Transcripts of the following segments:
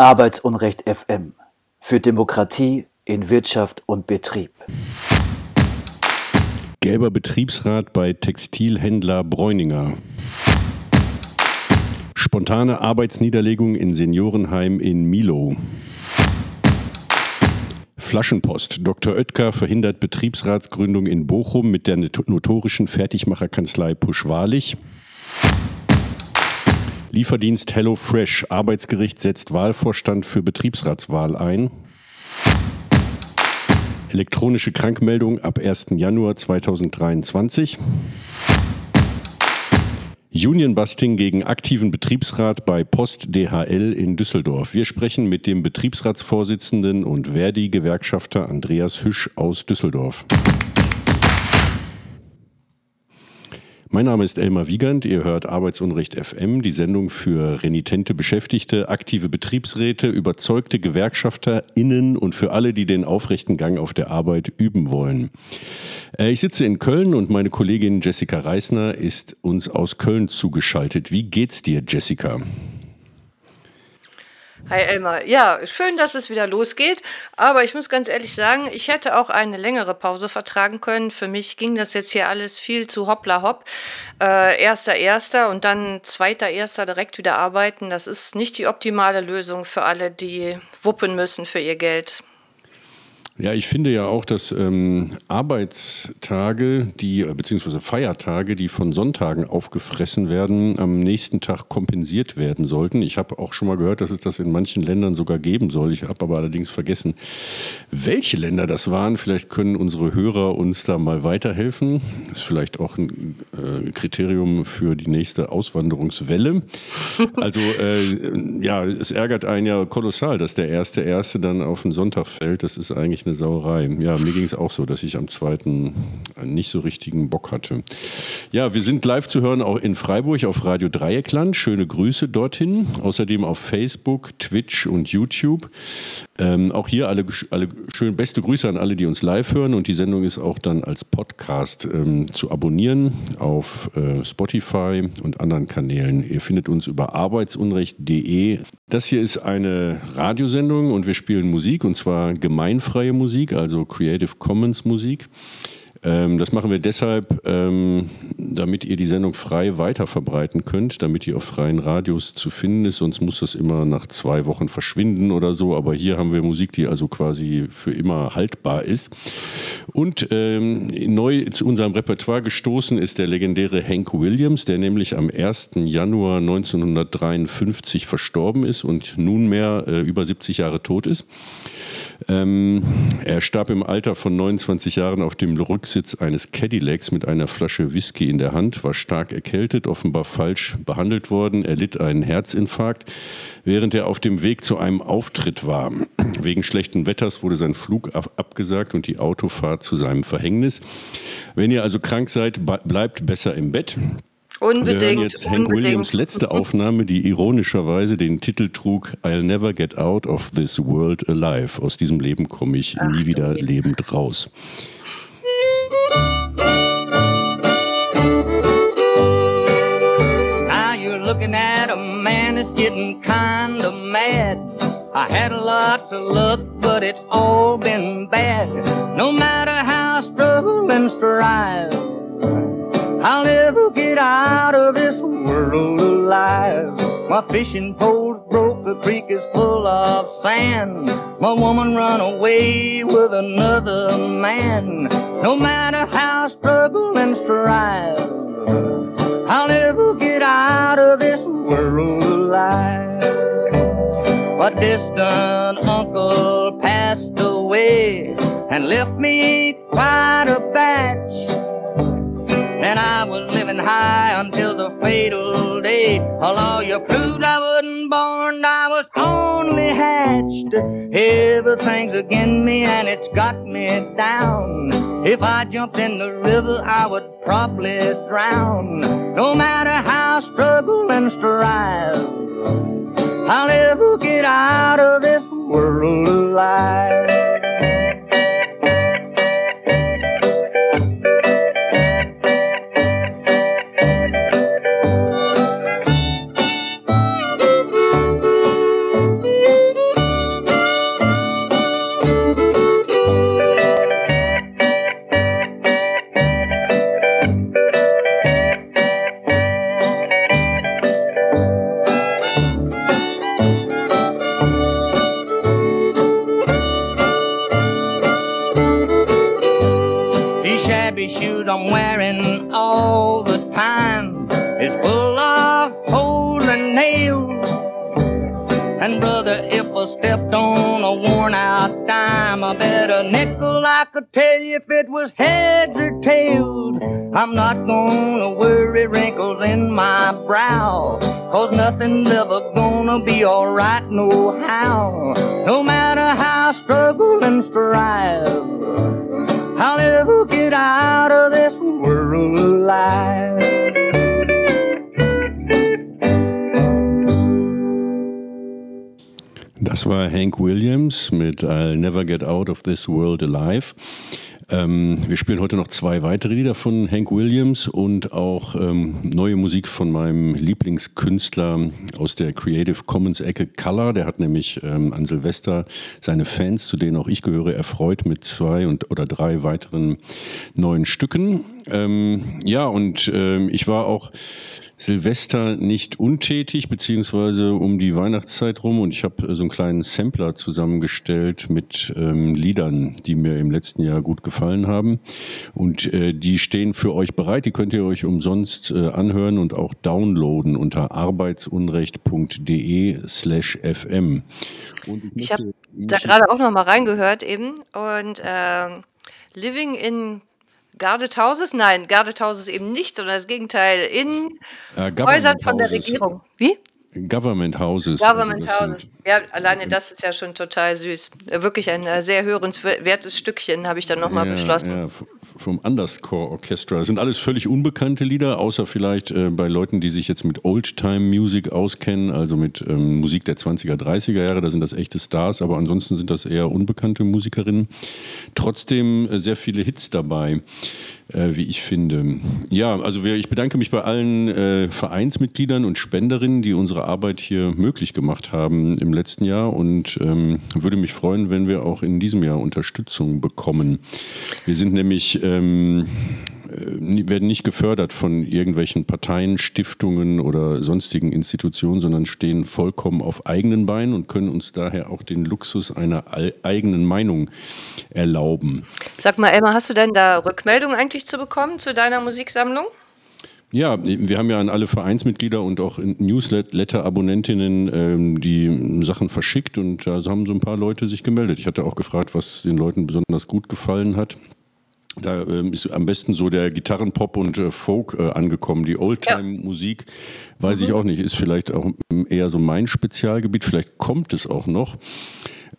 Arbeitsunrecht FM für Demokratie in Wirtschaft und Betrieb. Gelber Betriebsrat bei Textilhändler Bräuninger. Spontane Arbeitsniederlegung in Seniorenheim in Milo. Flaschenpost. Dr. Oetker verhindert Betriebsratsgründung in Bochum mit der notorischen Fertigmacherkanzlei Puschwalich. Lieferdienst HelloFresh. Arbeitsgericht setzt Wahlvorstand für Betriebsratswahl ein. Elektronische Krankmeldung ab 1. Januar 2023. Unionbusting gegen aktiven Betriebsrat bei Post DHL in Düsseldorf. Wir sprechen mit dem Betriebsratsvorsitzenden und Verdi-Gewerkschafter Andreas Hüsch aus Düsseldorf. Mein Name ist Elmar Wiegand. Ihr hört Arbeitsunrecht FM, die Sendung für renitente Beschäftigte, aktive Betriebsräte, überzeugte GewerkschafterInnen und für alle, die den aufrechten Gang auf der Arbeit üben wollen. Äh, ich sitze in Köln und meine Kollegin Jessica Reisner ist uns aus Köln zugeschaltet. Wie geht's dir, Jessica? Hi Elmar. Ja, schön, dass es wieder losgeht. Aber ich muss ganz ehrlich sagen, ich hätte auch eine längere Pause vertragen können. Für mich ging das jetzt hier alles viel zu hoppla hopp. Äh, erster, erster und dann zweiter, erster direkt wieder arbeiten. Das ist nicht die optimale Lösung für alle, die wuppen müssen für ihr Geld. Ja, ich finde ja auch, dass ähm, Arbeitstage, die äh, beziehungsweise Feiertage, die von Sonntagen aufgefressen werden, am nächsten Tag kompensiert werden sollten. Ich habe auch schon mal gehört, dass es das in manchen Ländern sogar geben soll. Ich habe aber allerdings vergessen, welche Länder das waren. Vielleicht können unsere Hörer uns da mal weiterhelfen. Das ist vielleicht auch ein äh, Kriterium für die nächste Auswanderungswelle. Also äh, ja, es ärgert einen ja kolossal, dass der erste erste dann auf den Sonntag fällt. Das ist eigentlich eine eine Sauerei. Ja, mir ging es auch so, dass ich am zweiten nicht so richtigen Bock hatte. Ja, wir sind live zu hören auch in Freiburg auf Radio Dreieckland. Schöne Grüße dorthin. Außerdem auf Facebook, Twitch und YouTube. Ähm, auch hier alle, alle schön beste Grüße an alle, die uns live hören. Und die Sendung ist auch dann als Podcast ähm, zu abonnieren auf äh, Spotify und anderen Kanälen. Ihr findet uns über arbeitsunrecht.de. Das hier ist eine Radiosendung und wir spielen Musik und zwar gemeinfreie Musik, also Creative Commons Musik. Ähm, das machen wir deshalb, ähm, damit ihr die Sendung frei weiterverbreiten könnt, damit ihr auf freien Radios zu finden ist. Sonst muss das immer nach zwei Wochen verschwinden oder so. Aber hier haben wir Musik, die also quasi für immer haltbar ist. Und ähm, neu zu unserem Repertoire gestoßen ist der legendäre Hank Williams, der nämlich am 1. Januar 1953 verstorben ist und nunmehr äh, über 70 Jahre tot ist. Ähm, er starb im Alter von 29 Jahren auf dem Rücksitz eines Cadillacs mit einer Flasche Whisky in der Hand, war stark erkältet, offenbar falsch behandelt worden, er litt einen Herzinfarkt, während er auf dem Weg zu einem Auftritt war. Wegen schlechten Wetters wurde sein Flug ab abgesagt und die Autofahrt zu seinem Verhängnis. Wenn ihr also krank seid, bleibt besser im Bett. Unbedingt. Wir hören jetzt Hank unbedingt. Williams letzte Aufnahme, die ironischerweise den Titel trug I'll never get out of this world alive. Aus diesem Leben komme ich Ach, nie wieder okay. lebend raus. Now you're looking at a man that's getting kind of mad. I had lots of luck, but it's all been bad. No matter how I struggle and strive. I'll never get out of this world alive. My fishing pole's broke, the creek is full of sand. My woman run away with another man. No matter how I struggle and strive, I'll never get out of this world alive. My distant uncle passed away and left me quite a batch. And I was living high until the fatal day. A lawyer proved I wasn't born, I was only hatched. Everything's against me and it's got me down. If I jumped in the river, I would probably drown. No matter how I struggle and strive, I'll never get out of this world alive. Chubby shoes I'm wearing all the time is full of holes and nails. And brother, if I stepped on a worn out dime, I bet a nickel I could tell you if it was heads or tails. I'm not gonna worry wrinkles in my brow, cause nothing's ever gonna be alright no how, no matter how I struggle and strive. I'll never get out of this world alive. Das war Hank Williams mit I'll Never Get Out of This World Alive. Ähm, wir spielen heute noch zwei weitere Lieder von Hank Williams und auch ähm, neue Musik von meinem Lieblingskünstler aus der Creative Commons Ecke Color. Der hat nämlich ähm, an Silvester seine Fans, zu denen auch ich gehöre, erfreut mit zwei und, oder drei weiteren neuen Stücken. Ähm, ja, und ähm, ich war auch Silvester nicht untätig, beziehungsweise um die Weihnachtszeit rum. Und ich habe äh, so einen kleinen Sampler zusammengestellt mit ähm, Liedern, die mir im letzten Jahr gut gefallen haben. Und äh, die stehen für euch bereit. Die könnt ihr euch umsonst äh, anhören und auch downloaden unter arbeitsunrecht.de slash fm. ich, ich habe da gerade auch noch mal reingehört eben. Und äh, Living in Guarded Houses? Nein, Guarded Houses eben nicht, sondern das Gegenteil in äh, Häusern von der Regierung. Wie? Government Houses. Government also Houses. Ja, alleine das ist ja schon total süß. Wirklich ein äh, sehr hörenswertes Stückchen, habe ich dann nochmal ja, beschlossen. Ja, vom Underscore Orchestra. Das sind alles völlig unbekannte Lieder, außer vielleicht äh, bei Leuten, die sich jetzt mit Oldtime Music auskennen, also mit ähm, Musik der 20er, 30er Jahre. Da sind das echte Stars, aber ansonsten sind das eher unbekannte Musikerinnen. Trotzdem äh, sehr viele Hits dabei äh, wie ich finde. Ja, also wir, ich bedanke mich bei allen äh, Vereinsmitgliedern und Spenderinnen, die unsere Arbeit hier möglich gemacht haben im letzten Jahr und ähm, würde mich freuen, wenn wir auch in diesem Jahr Unterstützung bekommen. Wir sind nämlich ähm, äh, werden nicht gefördert von irgendwelchen Parteien, Stiftungen oder sonstigen Institutionen, sondern stehen vollkommen auf eigenen Beinen und können uns daher auch den Luxus einer eigenen Meinung erlauben. Sag mal, Elmar, hast du denn da Rückmeldungen eigentlich zu bekommen zu deiner Musiksammlung? Ja, wir haben ja an alle Vereinsmitglieder und auch Newsletter-Abonnentinnen ähm, die Sachen verschickt und da haben so ein paar Leute sich gemeldet. Ich hatte auch gefragt, was den Leuten besonders gut gefallen hat. Da ähm, ist am besten so der Gitarrenpop und äh, Folk äh, angekommen. Die Oldtime-Musik, weiß mhm. ich auch nicht, ist vielleicht auch eher so mein Spezialgebiet. Vielleicht kommt es auch noch.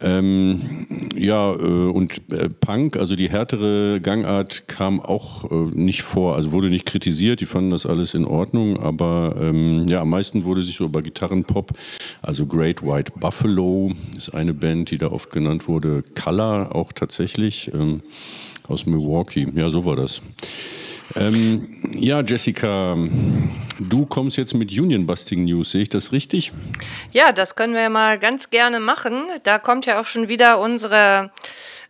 Ähm, ja, äh, und äh, Punk, also die härtere Gangart kam auch äh, nicht vor, also wurde nicht kritisiert, die fanden das alles in Ordnung, aber ähm, ja, am meisten wurde sich so über Gitarrenpop, also Great White Buffalo ist eine Band, die da oft genannt wurde, Color auch tatsächlich. Ähm, aus Milwaukee. Ja, so war das. Ähm, ja, Jessica, du kommst jetzt mit Union Busting News, sehe ich das richtig? Ja, das können wir mal ganz gerne machen. Da kommt ja auch schon wieder unsere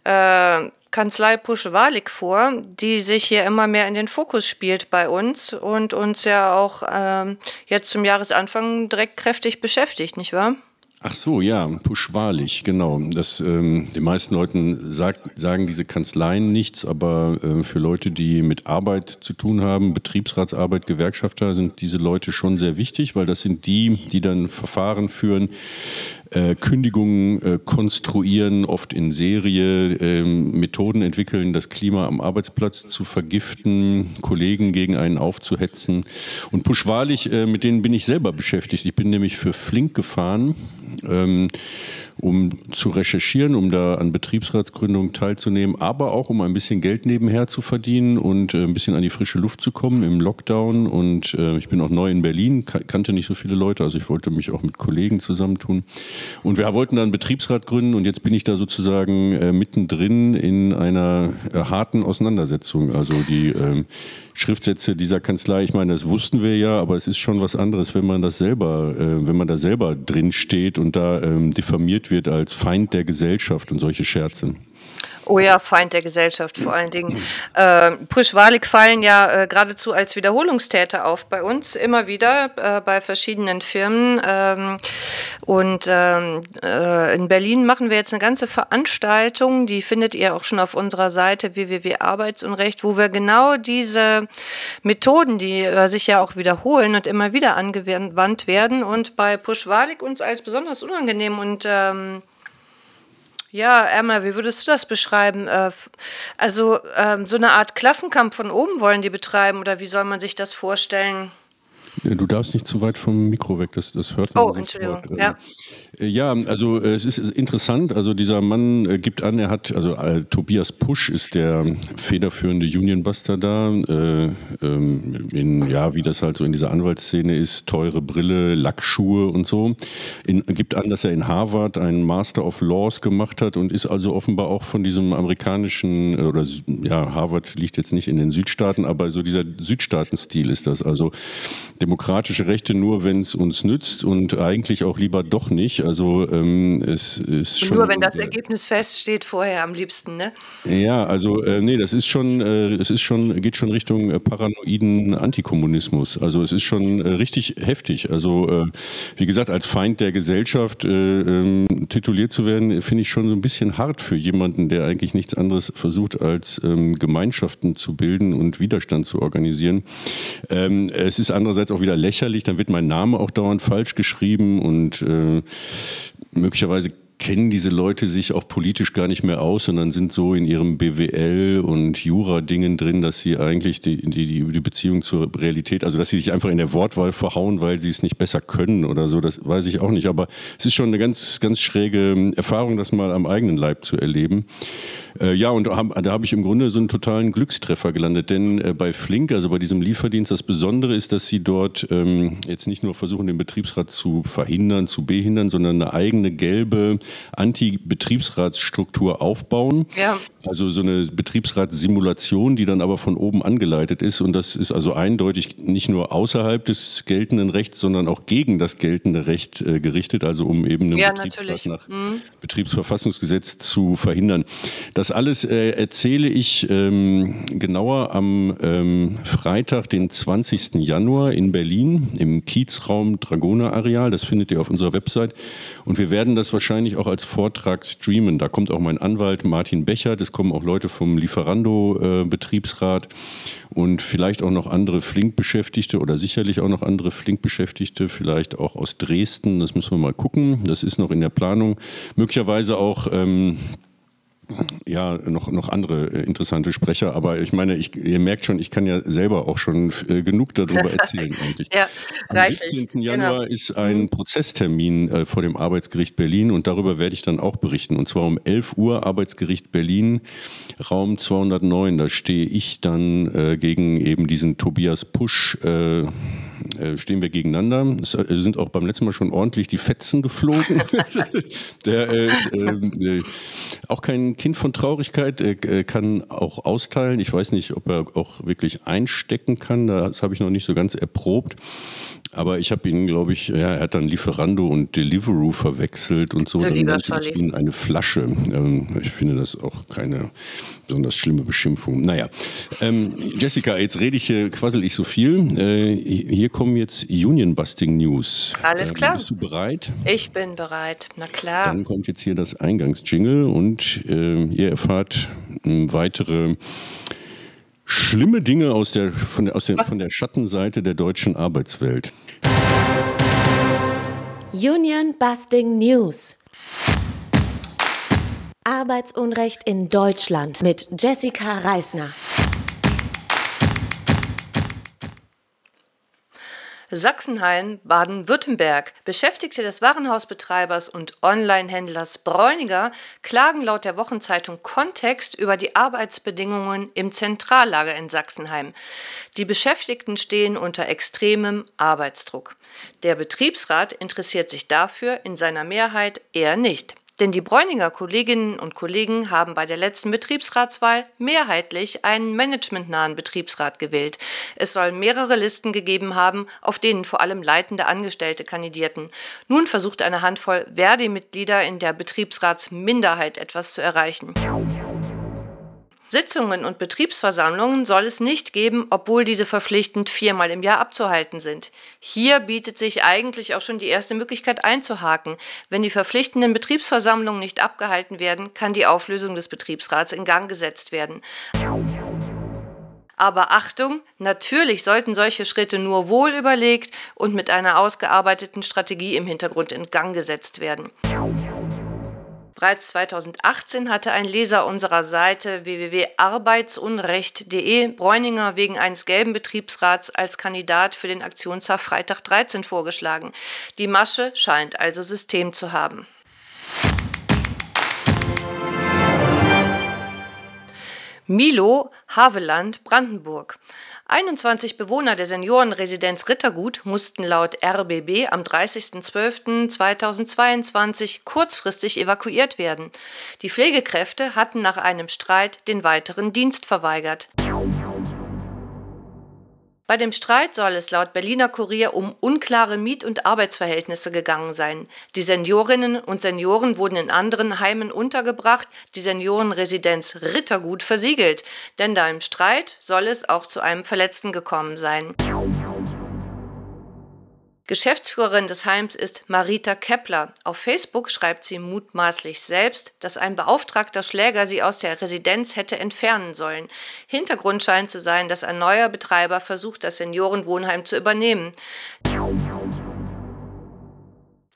äh, Kanzlei Pusch-Walik vor, die sich hier immer mehr in den Fokus spielt bei uns und uns ja auch ähm, jetzt zum Jahresanfang direkt kräftig beschäftigt, nicht wahr? Ach so, ja, puschwahrlich, genau. Das, ähm, den meisten Leuten sagt, sagen diese Kanzleien nichts, aber äh, für Leute, die mit Arbeit zu tun haben, Betriebsratsarbeit, Gewerkschafter, sind diese Leute schon sehr wichtig, weil das sind die, die dann Verfahren führen, äh, Kündigungen äh, konstruieren, oft in Serie, äh, Methoden entwickeln, das Klima am Arbeitsplatz zu vergiften, Kollegen gegen einen aufzuhetzen. Und puschwahrlich, äh, mit denen bin ich selber beschäftigt. Ich bin nämlich für Flink gefahren. Ähm, um zu recherchieren, um da an Betriebsratsgründungen teilzunehmen, aber auch um ein bisschen Geld nebenher zu verdienen und äh, ein bisschen an die frische Luft zu kommen im Lockdown. Und äh, ich bin auch neu in Berlin, kannte nicht so viele Leute, also ich wollte mich auch mit Kollegen zusammentun. Und wir wollten dann Betriebsrat gründen und jetzt bin ich da sozusagen äh, mittendrin in einer äh, harten Auseinandersetzung. Also die ähm, Schriftsätze dieser Kanzlei, ich meine, das wussten wir ja, aber es ist schon was anderes, wenn man das selber, äh, wenn man da selber drin steht und da ähm, diffamiert wird als Feind der Gesellschaft und solche Scherze. Oh ja, Feind der Gesellschaft vor allen Dingen. Äh, Push-Walik fallen ja äh, geradezu als Wiederholungstäter auf bei uns immer wieder äh, bei verschiedenen Firmen. Ähm, und ähm, äh, in Berlin machen wir jetzt eine ganze Veranstaltung, die findet ihr auch schon auf unserer Seite www.arbeitsunrecht, wo wir genau diese Methoden, die äh, sich ja auch wiederholen und immer wieder angewandt werden und bei Push-Walik uns als besonders unangenehm und ähm, ja, Emma, wie würdest du das beschreiben? Äh, also ähm, so eine Art Klassenkampf von oben wollen die betreiben oder wie soll man sich das vorstellen? Du darfst nicht zu weit vom Mikro weg, das, das hört man. Oh, Entschuldigung. Ja. Äh, ja, also äh, es ist interessant. Also dieser Mann äh, gibt an, er hat, also äh, Tobias Pusch ist der federführende Unionbuster da. Äh, ähm, in, ja, wie das halt so in dieser Anwaltsszene ist, teure Brille, Lackschuhe und so. In, gibt an, dass er in Harvard einen Master of Laws gemacht hat und ist also offenbar auch von diesem amerikanischen, oder ja, Harvard liegt jetzt nicht in den Südstaaten, aber so dieser Südstaatenstil ist das. Also demokratische Rechte nur, wenn es uns nützt und eigentlich auch lieber doch nicht. Also ähm, es ist schon. Nur wenn das Ergebnis feststeht, vorher am liebsten, ne? Ja, also äh, nee, das ist schon, äh, es ist schon, geht schon Richtung äh, paranoiden Antikommunismus. Also es ist schon äh, richtig heftig. Also äh, wie gesagt, als Feind der Gesellschaft äh, ähm, tituliert zu werden, finde ich schon so ein bisschen hart für jemanden, der eigentlich nichts anderes versucht, als ähm, Gemeinschaften zu bilden und Widerstand zu organisieren. Ähm, es ist andererseits auch wieder lächerlich, dann wird mein Name auch dauernd falsch geschrieben und äh, möglicherweise kennen diese Leute sich auch politisch gar nicht mehr aus, sondern sind so in ihrem BWL und Jura-Dingen drin, dass sie eigentlich die, die, die Beziehung zur Realität, also dass sie sich einfach in der Wortwahl verhauen, weil sie es nicht besser können oder so, das weiß ich auch nicht. Aber es ist schon eine ganz, ganz schräge Erfahrung, das mal am eigenen Leib zu erleben. Äh, ja, und da habe ich im Grunde so einen totalen Glückstreffer gelandet, denn äh, bei Flink, also bei diesem Lieferdienst, das Besondere ist, dass sie dort ähm, jetzt nicht nur versuchen, den Betriebsrat zu verhindern, zu behindern, sondern eine eigene gelbe Anti-Betriebsratsstruktur aufbauen. Ja. Also so eine Betriebsratssimulation, die dann aber von oben angeleitet ist. Und das ist also eindeutig nicht nur außerhalb des geltenden Rechts, sondern auch gegen das geltende Recht äh, gerichtet, also um eben einen ja, Betriebsrat nach mhm. Betriebsverfassungsgesetz zu verhindern. Das alles äh, erzähle ich ähm, genauer am ähm, Freitag, den 20. Januar in Berlin im Kiezraum Dragoner Areal. Das findet ihr auf unserer Website. Und wir werden das wahrscheinlich auch als Vortrag streamen. Da kommt auch mein Anwalt Martin Becher. Das kommen auch Leute vom Lieferando-Betriebsrat und vielleicht auch noch andere Flink-Beschäftigte oder sicherlich auch noch andere Flink-Beschäftigte, vielleicht auch aus Dresden. Das müssen wir mal gucken. Das ist noch in der Planung. Möglicherweise auch. Ähm, ja, noch, noch andere äh, interessante Sprecher, aber ich meine, ich, ihr merkt schon, ich kann ja selber auch schon äh, genug darüber erzählen eigentlich. ja, Am reichlich. 17. Januar genau. ist ein mhm. Prozesstermin äh, vor dem Arbeitsgericht Berlin und darüber werde ich dann auch berichten. Und zwar um 11 Uhr Arbeitsgericht Berlin, Raum 209. Da stehe ich dann äh, gegen eben diesen Tobias Pusch äh, stehen wir gegeneinander. Es äh, sind auch beim letzten Mal schon ordentlich die Fetzen geflogen. der ist äh, auch kein Kind von Traurigkeit, er kann auch austeilen. Ich weiß nicht, ob er auch wirklich einstecken kann. Das habe ich noch nicht so ganz erprobt. Aber ich habe ihn, glaube ich, ja, er hat dann Lieferando und Deliveroo verwechselt und so. Der dann nannte ich ihn eine Flasche. Ähm, ich finde das auch keine besonders schlimme Beschimpfung. Naja, ähm, Jessica, jetzt rede ich, hier, quassel ich so viel. Äh, hier kommen jetzt Union Busting News. Alles äh, klar. Bist du bereit? Ich bin bereit, na klar. Dann kommt jetzt hier das Eingangsjingle und äh, ihr erfahrt äh, weitere schlimme Dinge aus der, von, der, aus der, von der Schattenseite der deutschen Arbeitswelt. Union Busting News. Arbeitsunrecht in Deutschland mit Jessica Reisner. Sachsenhain, Baden-Württemberg. Beschäftigte des Warenhausbetreibers und Onlinehändlers Bräuniger klagen laut der Wochenzeitung Kontext über die Arbeitsbedingungen im Zentrallager in Sachsenheim. Die Beschäftigten stehen unter extremem Arbeitsdruck. Der Betriebsrat interessiert sich dafür in seiner Mehrheit eher nicht. Denn die Bräuninger Kolleginnen und Kollegen haben bei der letzten Betriebsratswahl mehrheitlich einen managementnahen Betriebsrat gewählt. Es soll mehrere Listen gegeben haben, auf denen vor allem leitende Angestellte kandidierten. Nun versucht eine Handvoll Verdi-Mitglieder in der Betriebsratsminderheit etwas zu erreichen. Sitzungen und Betriebsversammlungen soll es nicht geben, obwohl diese verpflichtend viermal im Jahr abzuhalten sind. Hier bietet sich eigentlich auch schon die erste Möglichkeit einzuhaken. Wenn die verpflichtenden Betriebsversammlungen nicht abgehalten werden, kann die Auflösung des Betriebsrats in Gang gesetzt werden. Aber Achtung, natürlich sollten solche Schritte nur wohl überlegt und mit einer ausgearbeiteten Strategie im Hintergrund in Gang gesetzt werden. Bereits 2018 hatte ein Leser unserer Seite www.arbeitsunrecht.de Bräuninger wegen eines gelben Betriebsrats als Kandidat für den Aktionstag Freitag 13 vorgeschlagen. Die Masche scheint also System zu haben. Milo, Haveland, Brandenburg. 21 Bewohner der Seniorenresidenz Rittergut mussten laut RBB am 30.12.2022 kurzfristig evakuiert werden. Die Pflegekräfte hatten nach einem Streit den weiteren Dienst verweigert. Bei dem Streit soll es laut Berliner Kurier um unklare Miet- und Arbeitsverhältnisse gegangen sein. Die Seniorinnen und Senioren wurden in anderen Heimen untergebracht, die Seniorenresidenz Rittergut versiegelt, denn da im Streit soll es auch zu einem Verletzten gekommen sein. Geschäftsführerin des Heims ist Marita Kepler. Auf Facebook schreibt sie mutmaßlich selbst, dass ein beauftragter Schläger sie aus der Residenz hätte entfernen sollen. Hintergrund scheint zu sein, dass ein neuer Betreiber versucht, das Seniorenwohnheim zu übernehmen.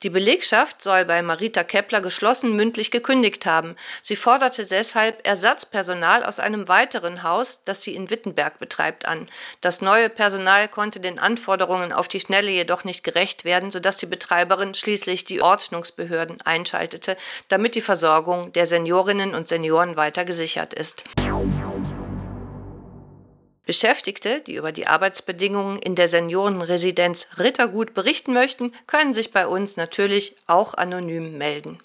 Die Belegschaft soll bei Marita Kepler geschlossen mündlich gekündigt haben. Sie forderte deshalb Ersatzpersonal aus einem weiteren Haus, das sie in Wittenberg betreibt, an. Das neue Personal konnte den Anforderungen auf die Schnelle jedoch nicht gerecht werden, sodass die Betreiberin schließlich die Ordnungsbehörden einschaltete, damit die Versorgung der Seniorinnen und Senioren weiter gesichert ist. Beschäftigte, die über die Arbeitsbedingungen in der Seniorenresidenz Rittergut berichten möchten, können sich bei uns natürlich auch anonym melden.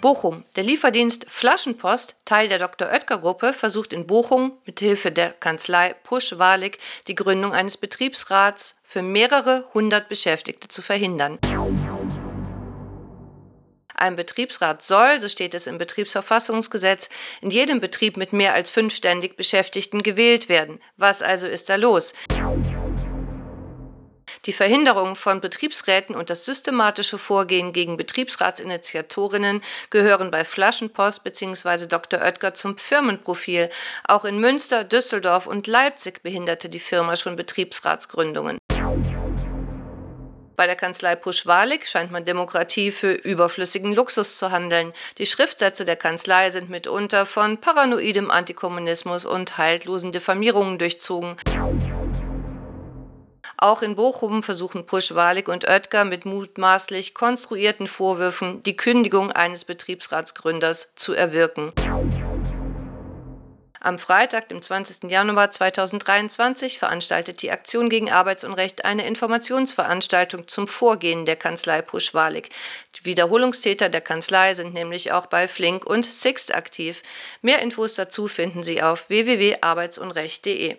Bochum. Der Lieferdienst Flaschenpost, Teil der Dr. Oetker Gruppe, versucht in Bochum mit Hilfe der Kanzlei Pusch-Walig die Gründung eines Betriebsrats für mehrere hundert Beschäftigte zu verhindern. Ein Betriebsrat soll, so steht es im Betriebsverfassungsgesetz, in jedem Betrieb mit mehr als fünf ständig Beschäftigten gewählt werden. Was also ist da los? Die Verhinderung von Betriebsräten und das systematische Vorgehen gegen Betriebsratsinitiatorinnen gehören bei Flaschenpost bzw. Dr. Oetker zum Firmenprofil. Auch in Münster, Düsseldorf und Leipzig behinderte die Firma schon Betriebsratsgründungen. Bei der Kanzlei Pusch-Walig scheint man Demokratie für überflüssigen Luxus zu handeln. Die Schriftsätze der Kanzlei sind mitunter von paranoidem Antikommunismus und haltlosen Diffamierungen durchzogen. Auch in Bochum versuchen Pusch-Walig und Oetker mit mutmaßlich konstruierten Vorwürfen die Kündigung eines Betriebsratsgründers zu erwirken. Am Freitag, dem 20. Januar 2023, veranstaltet die Aktion gegen Arbeitsunrecht eine Informationsveranstaltung zum Vorgehen der Kanzlei Puschwalik. Die Wiederholungstäter der Kanzlei sind nämlich auch bei Flink und Sixt aktiv. Mehr Infos dazu finden Sie auf www.arbeitsunrecht.de.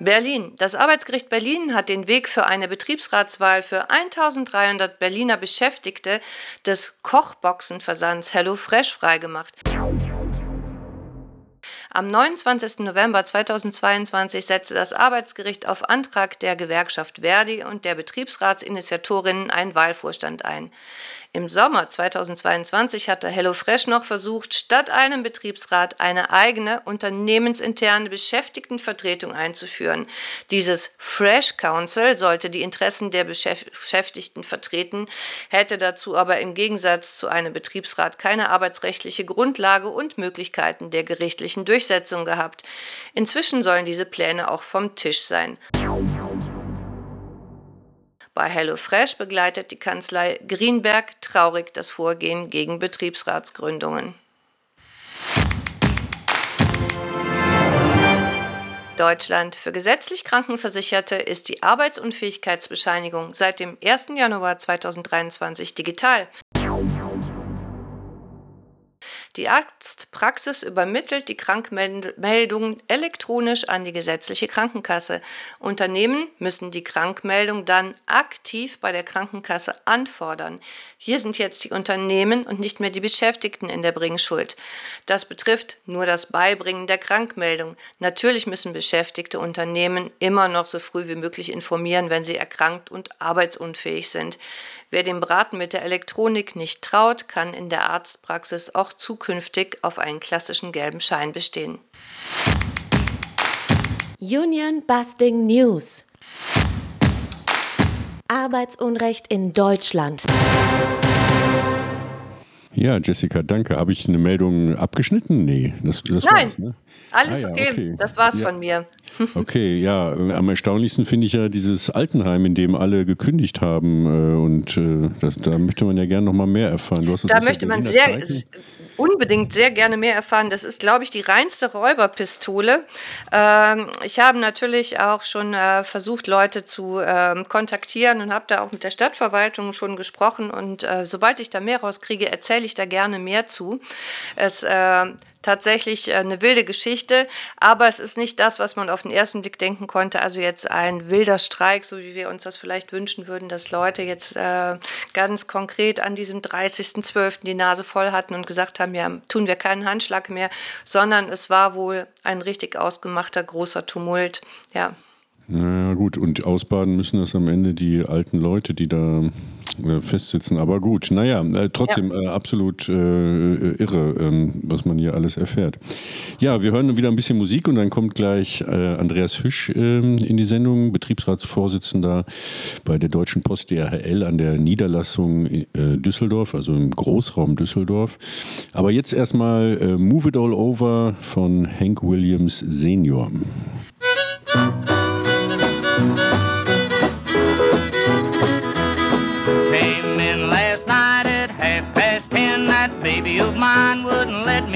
Berlin. Das Arbeitsgericht Berlin hat den Weg für eine Betriebsratswahl für 1300 Berliner Beschäftigte des Kochboxenversands HelloFresh freigemacht. Am 29. November 2022 setzte das Arbeitsgericht auf Antrag der Gewerkschaft Verdi und der Betriebsratsinitiatorinnen einen Wahlvorstand ein. Im Sommer 2022 hatte HelloFresh noch versucht, statt einem Betriebsrat eine eigene unternehmensinterne Beschäftigtenvertretung einzuführen. Dieses Fresh Council sollte die Interessen der Beschäftigten vertreten, hätte dazu aber im Gegensatz zu einem Betriebsrat keine arbeitsrechtliche Grundlage und Möglichkeiten der gerichtlichen Durchsetzung gehabt. Inzwischen sollen diese Pläne auch vom Tisch sein. Bei HelloFresh begleitet die Kanzlei Greenberg traurig das Vorgehen gegen Betriebsratsgründungen. Deutschland. Für gesetzlich Krankenversicherte ist die Arbeitsunfähigkeitsbescheinigung seit dem 1. Januar 2023 digital. Die Arztpraxis übermittelt die Krankmeldung elektronisch an die gesetzliche Krankenkasse. Unternehmen müssen die Krankmeldung dann aktiv bei der Krankenkasse anfordern. Hier sind jetzt die Unternehmen und nicht mehr die Beschäftigten in der Bringschuld. Das betrifft nur das Beibringen der Krankmeldung. Natürlich müssen beschäftigte Unternehmen immer noch so früh wie möglich informieren, wenn sie erkrankt und arbeitsunfähig sind. Wer dem Braten mit der Elektronik nicht traut, kann in der Arztpraxis auch zukünftig auf einen klassischen gelben Schein bestehen. Union Busting News. Arbeitsunrecht in Deutschland. Ja, Jessica, danke. Habe ich eine Meldung abgeschnitten? Nee, das, das Nein, war's, ne? alles ah, ja, okay. okay. Das war's ja. von mir. Okay, ja. Am erstaunlichsten finde ich ja dieses Altenheim, in dem alle gekündigt haben. Äh, und äh, das, da möchte man ja gerne noch mal mehr erfahren. da möchte man sehr, unbedingt sehr gerne mehr erfahren. Das ist, glaube ich, die reinste Räuberpistole. Ähm, ich habe natürlich auch schon äh, versucht, Leute zu ähm, kontaktieren und habe da auch mit der Stadtverwaltung schon gesprochen. Und sobald ich da mehr rauskriege, erzähle ich da gerne mehr zu. Es tatsächlich äh, eine wilde Geschichte, aber es ist nicht das, was man auf den ersten Blick denken konnte. Also jetzt ein wilder Streik, so wie wir uns das vielleicht wünschen würden, dass Leute jetzt äh, ganz konkret an diesem 30.12. die Nase voll hatten und gesagt haben, ja, tun wir keinen Handschlag mehr, sondern es war wohl ein richtig ausgemachter großer Tumult. Ja. Naja, gut, und ausbaden müssen das am Ende die alten Leute, die da festsitzen. Aber gut, naja, äh, trotzdem ja. äh, absolut äh, irre, ähm, was man hier alles erfährt. Ja, wir hören wieder ein bisschen Musik und dann kommt gleich äh, Andreas Hüsch ähm, in die Sendung, Betriebsratsvorsitzender bei der Deutschen Post DHL an der Niederlassung äh, Düsseldorf, also im Großraum Düsseldorf. Aber jetzt erstmal Move It All Over von Hank Williams Senior. baby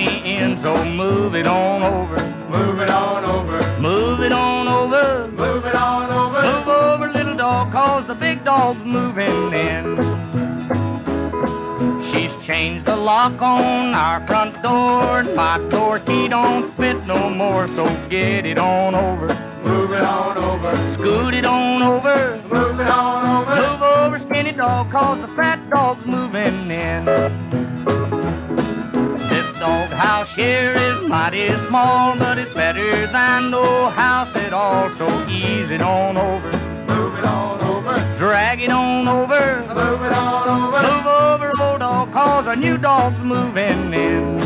me in, so move it on over. Move it on over. Move it on over. Move it on over. Move over, little dog, cause the big dog's moving in. She's changed the lock on our front door, and my door key don't fit no more, so get it on over. Move it on over. Scoot it on over. Move it on over. Move over, skinny dog, cause the fat dog's moving in dog house. Here is mighty small, but it's better than no house at all. So ease it on over, move it on over, drag it on over, move it on over, move over, old dog, cause a new dog's moving in.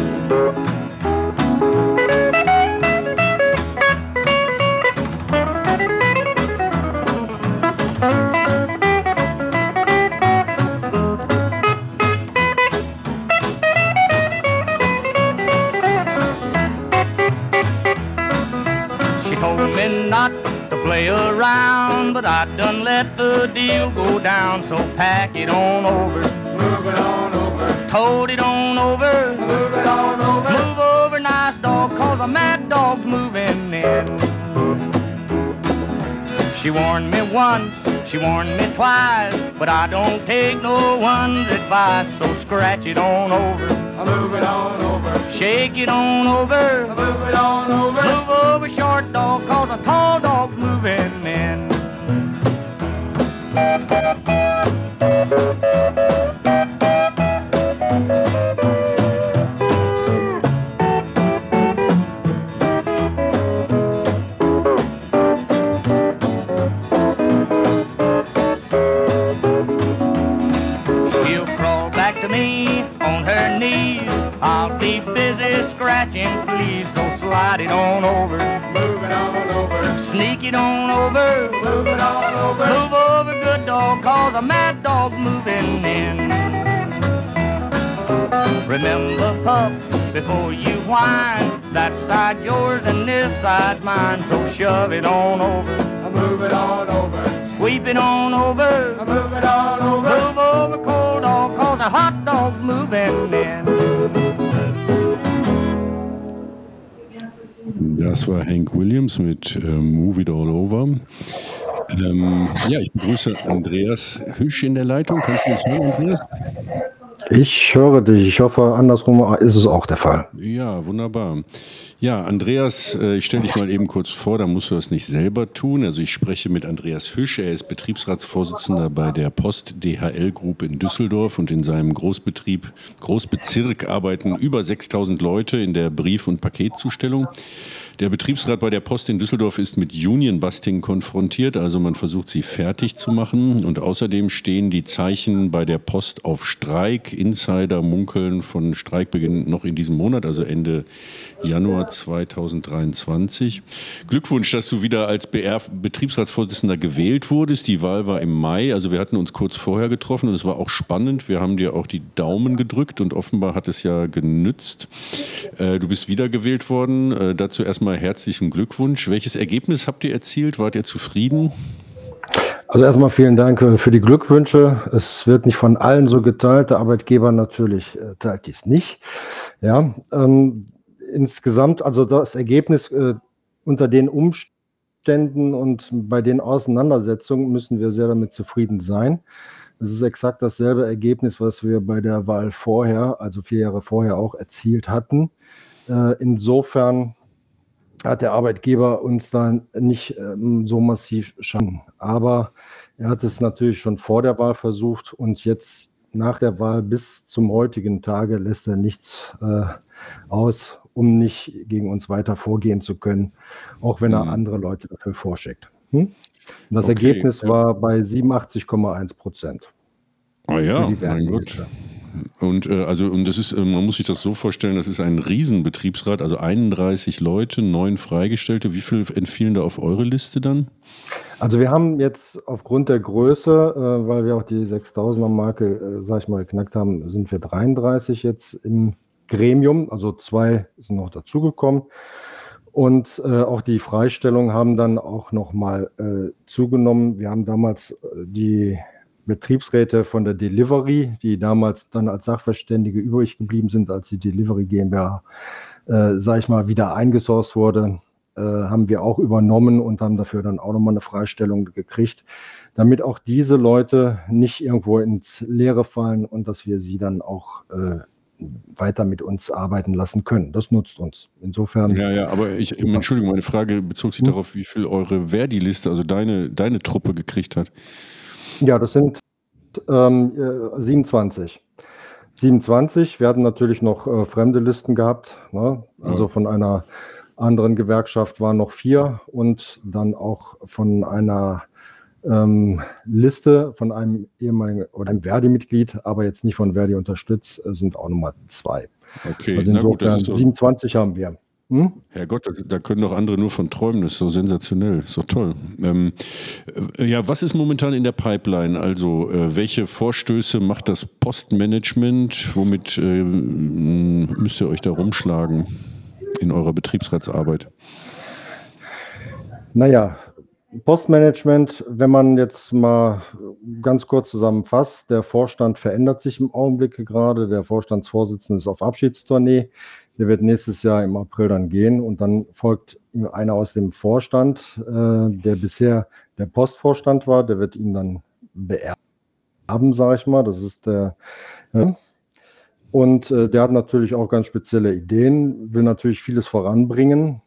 Not to play around, but I done let the deal go down, so pack it on over. Move it on over. Told it on over. Move it on over. Move over, nice dog, cause a mad dog's moving in. She warned me once, she warned me twice, but I don't take no one's advice, so scratch it on over. Move it on over. Shake it on over. Move it on over. Move over, short dog, cause a tall dog's moving in. Scratching, please don't slide it on over. Move it on over. Sneak it on over. Move it on over. Move over, good dog, cause a mad dog's moving in. Remember, pup, before you whine, that side yours and this side mine, so shove it on over. Move it on over. Sweep it on over. Move it on over. Move over, cold dog's moving in. Das war Hank Williams mit äh, Move It All Over. Ähm, ja, ich begrüße Andreas Hüsch in der Leitung. Kannst du uns hören, Andreas? Ich höre dich. Ich hoffe, andersrum ist es auch der Fall. Ja, wunderbar. Ja, Andreas, äh, ich stelle dich mal eben kurz vor, da musst du das nicht selber tun. Also ich spreche mit Andreas Hüsch, er ist Betriebsratsvorsitzender bei der Post DHL Group in Düsseldorf und in seinem Großbetrieb, Großbezirk arbeiten über 6000 Leute in der Brief- und Paketzustellung. Der Betriebsrat bei der Post in Düsseldorf ist mit Union-Busting konfrontiert, also man versucht sie fertig zu machen. Und außerdem stehen die Zeichen bei der Post auf Streik. Insider munkeln von Streikbeginn noch in diesem Monat, also Ende Januar 2023. Glückwunsch, dass du wieder als BR Betriebsratsvorsitzender gewählt wurdest. Die Wahl war im Mai, also wir hatten uns kurz vorher getroffen und es war auch spannend. Wir haben dir auch die Daumen gedrückt und offenbar hat es ja genützt. Äh, du bist wiedergewählt worden. Äh, dazu erstmal herzlichen Glückwunsch. Welches Ergebnis habt ihr erzielt? Wart ihr zufrieden? Also erstmal vielen Dank äh, für die Glückwünsche. Es wird nicht von allen so geteilt. Der Arbeitgeber natürlich teilt dies nicht. Ja, ähm, insgesamt, also das Ergebnis äh, unter den Umständen und bei den Auseinandersetzungen müssen wir sehr damit zufrieden sein. Es ist exakt dasselbe Ergebnis, was wir bei der Wahl vorher, also vier Jahre vorher auch erzielt hatten. Äh, insofern hat der Arbeitgeber uns dann nicht ähm, so massiv schaden. Aber er hat es natürlich schon vor der Wahl versucht und jetzt nach der Wahl bis zum heutigen Tage lässt er nichts äh, aus, um nicht gegen uns weiter vorgehen zu können, auch wenn er mhm. andere Leute dafür vorschickt. Hm? das okay. Ergebnis war bei 87,1 Prozent. Ah ja, mein Gott. Und äh, also und das ist, äh, man muss sich das so vorstellen, das ist ein Riesenbetriebsrat, also 31 Leute, neun Freigestellte. Wie viel entfielen da auf eure Liste dann? Also wir haben jetzt aufgrund der Größe, äh, weil wir auch die 6000er Marke, äh, sag ich mal, geknackt haben, sind wir 33 jetzt im Gremium, also zwei sind noch dazugekommen. Und äh, auch die Freistellungen haben dann auch nochmal äh, zugenommen. Wir haben damals äh, die Betriebsräte von der Delivery, die damals dann als Sachverständige übrig geblieben sind, als die Delivery GmbH, äh, sage ich mal, wieder eingesourced wurde, äh, haben wir auch übernommen und haben dafür dann auch nochmal eine Freistellung gekriegt, damit auch diese Leute nicht irgendwo ins Leere fallen und dass wir sie dann auch äh, weiter mit uns arbeiten lassen können. Das nutzt uns. Insofern. Ja, ja, aber ich, Entschuldigung, meine Frage bezog sich hm? darauf, wie viel eure Verdi-Liste, also deine, deine Truppe gekriegt hat. Ja, das sind ähm, 27. Äh, 27. Wir hatten natürlich noch äh, fremde Listen gehabt. Ne? Also ja. von einer anderen Gewerkschaft waren noch vier und dann auch von einer ähm, Liste von einem ehemaligen oder einem Verdi-Mitglied, aber jetzt nicht von Verdi unterstützt, äh, sind auch nochmal zwei. Okay, also insofern gut, 27 haben wir. Hm? Herrgott, da können doch andere nur von träumen. Das ist so sensationell. Doch toll. Ähm, äh, ja, was ist momentan in der Pipeline? Also, äh, welche Vorstöße macht das Postmanagement? Womit äh, müsst ihr euch da rumschlagen in eurer Betriebsratsarbeit? Naja, Postmanagement, wenn man jetzt mal ganz kurz zusammenfasst, der Vorstand verändert sich im Augenblick gerade. Der Vorstandsvorsitzende ist auf Abschiedstournee. Der wird nächstes Jahr im April dann gehen und dann folgt einer aus dem Vorstand, äh, der bisher der Postvorstand war, der wird ihn dann beerben, sage ich mal. Das ist der. Und äh, der hat natürlich auch ganz spezielle Ideen, will natürlich vieles voranbringen.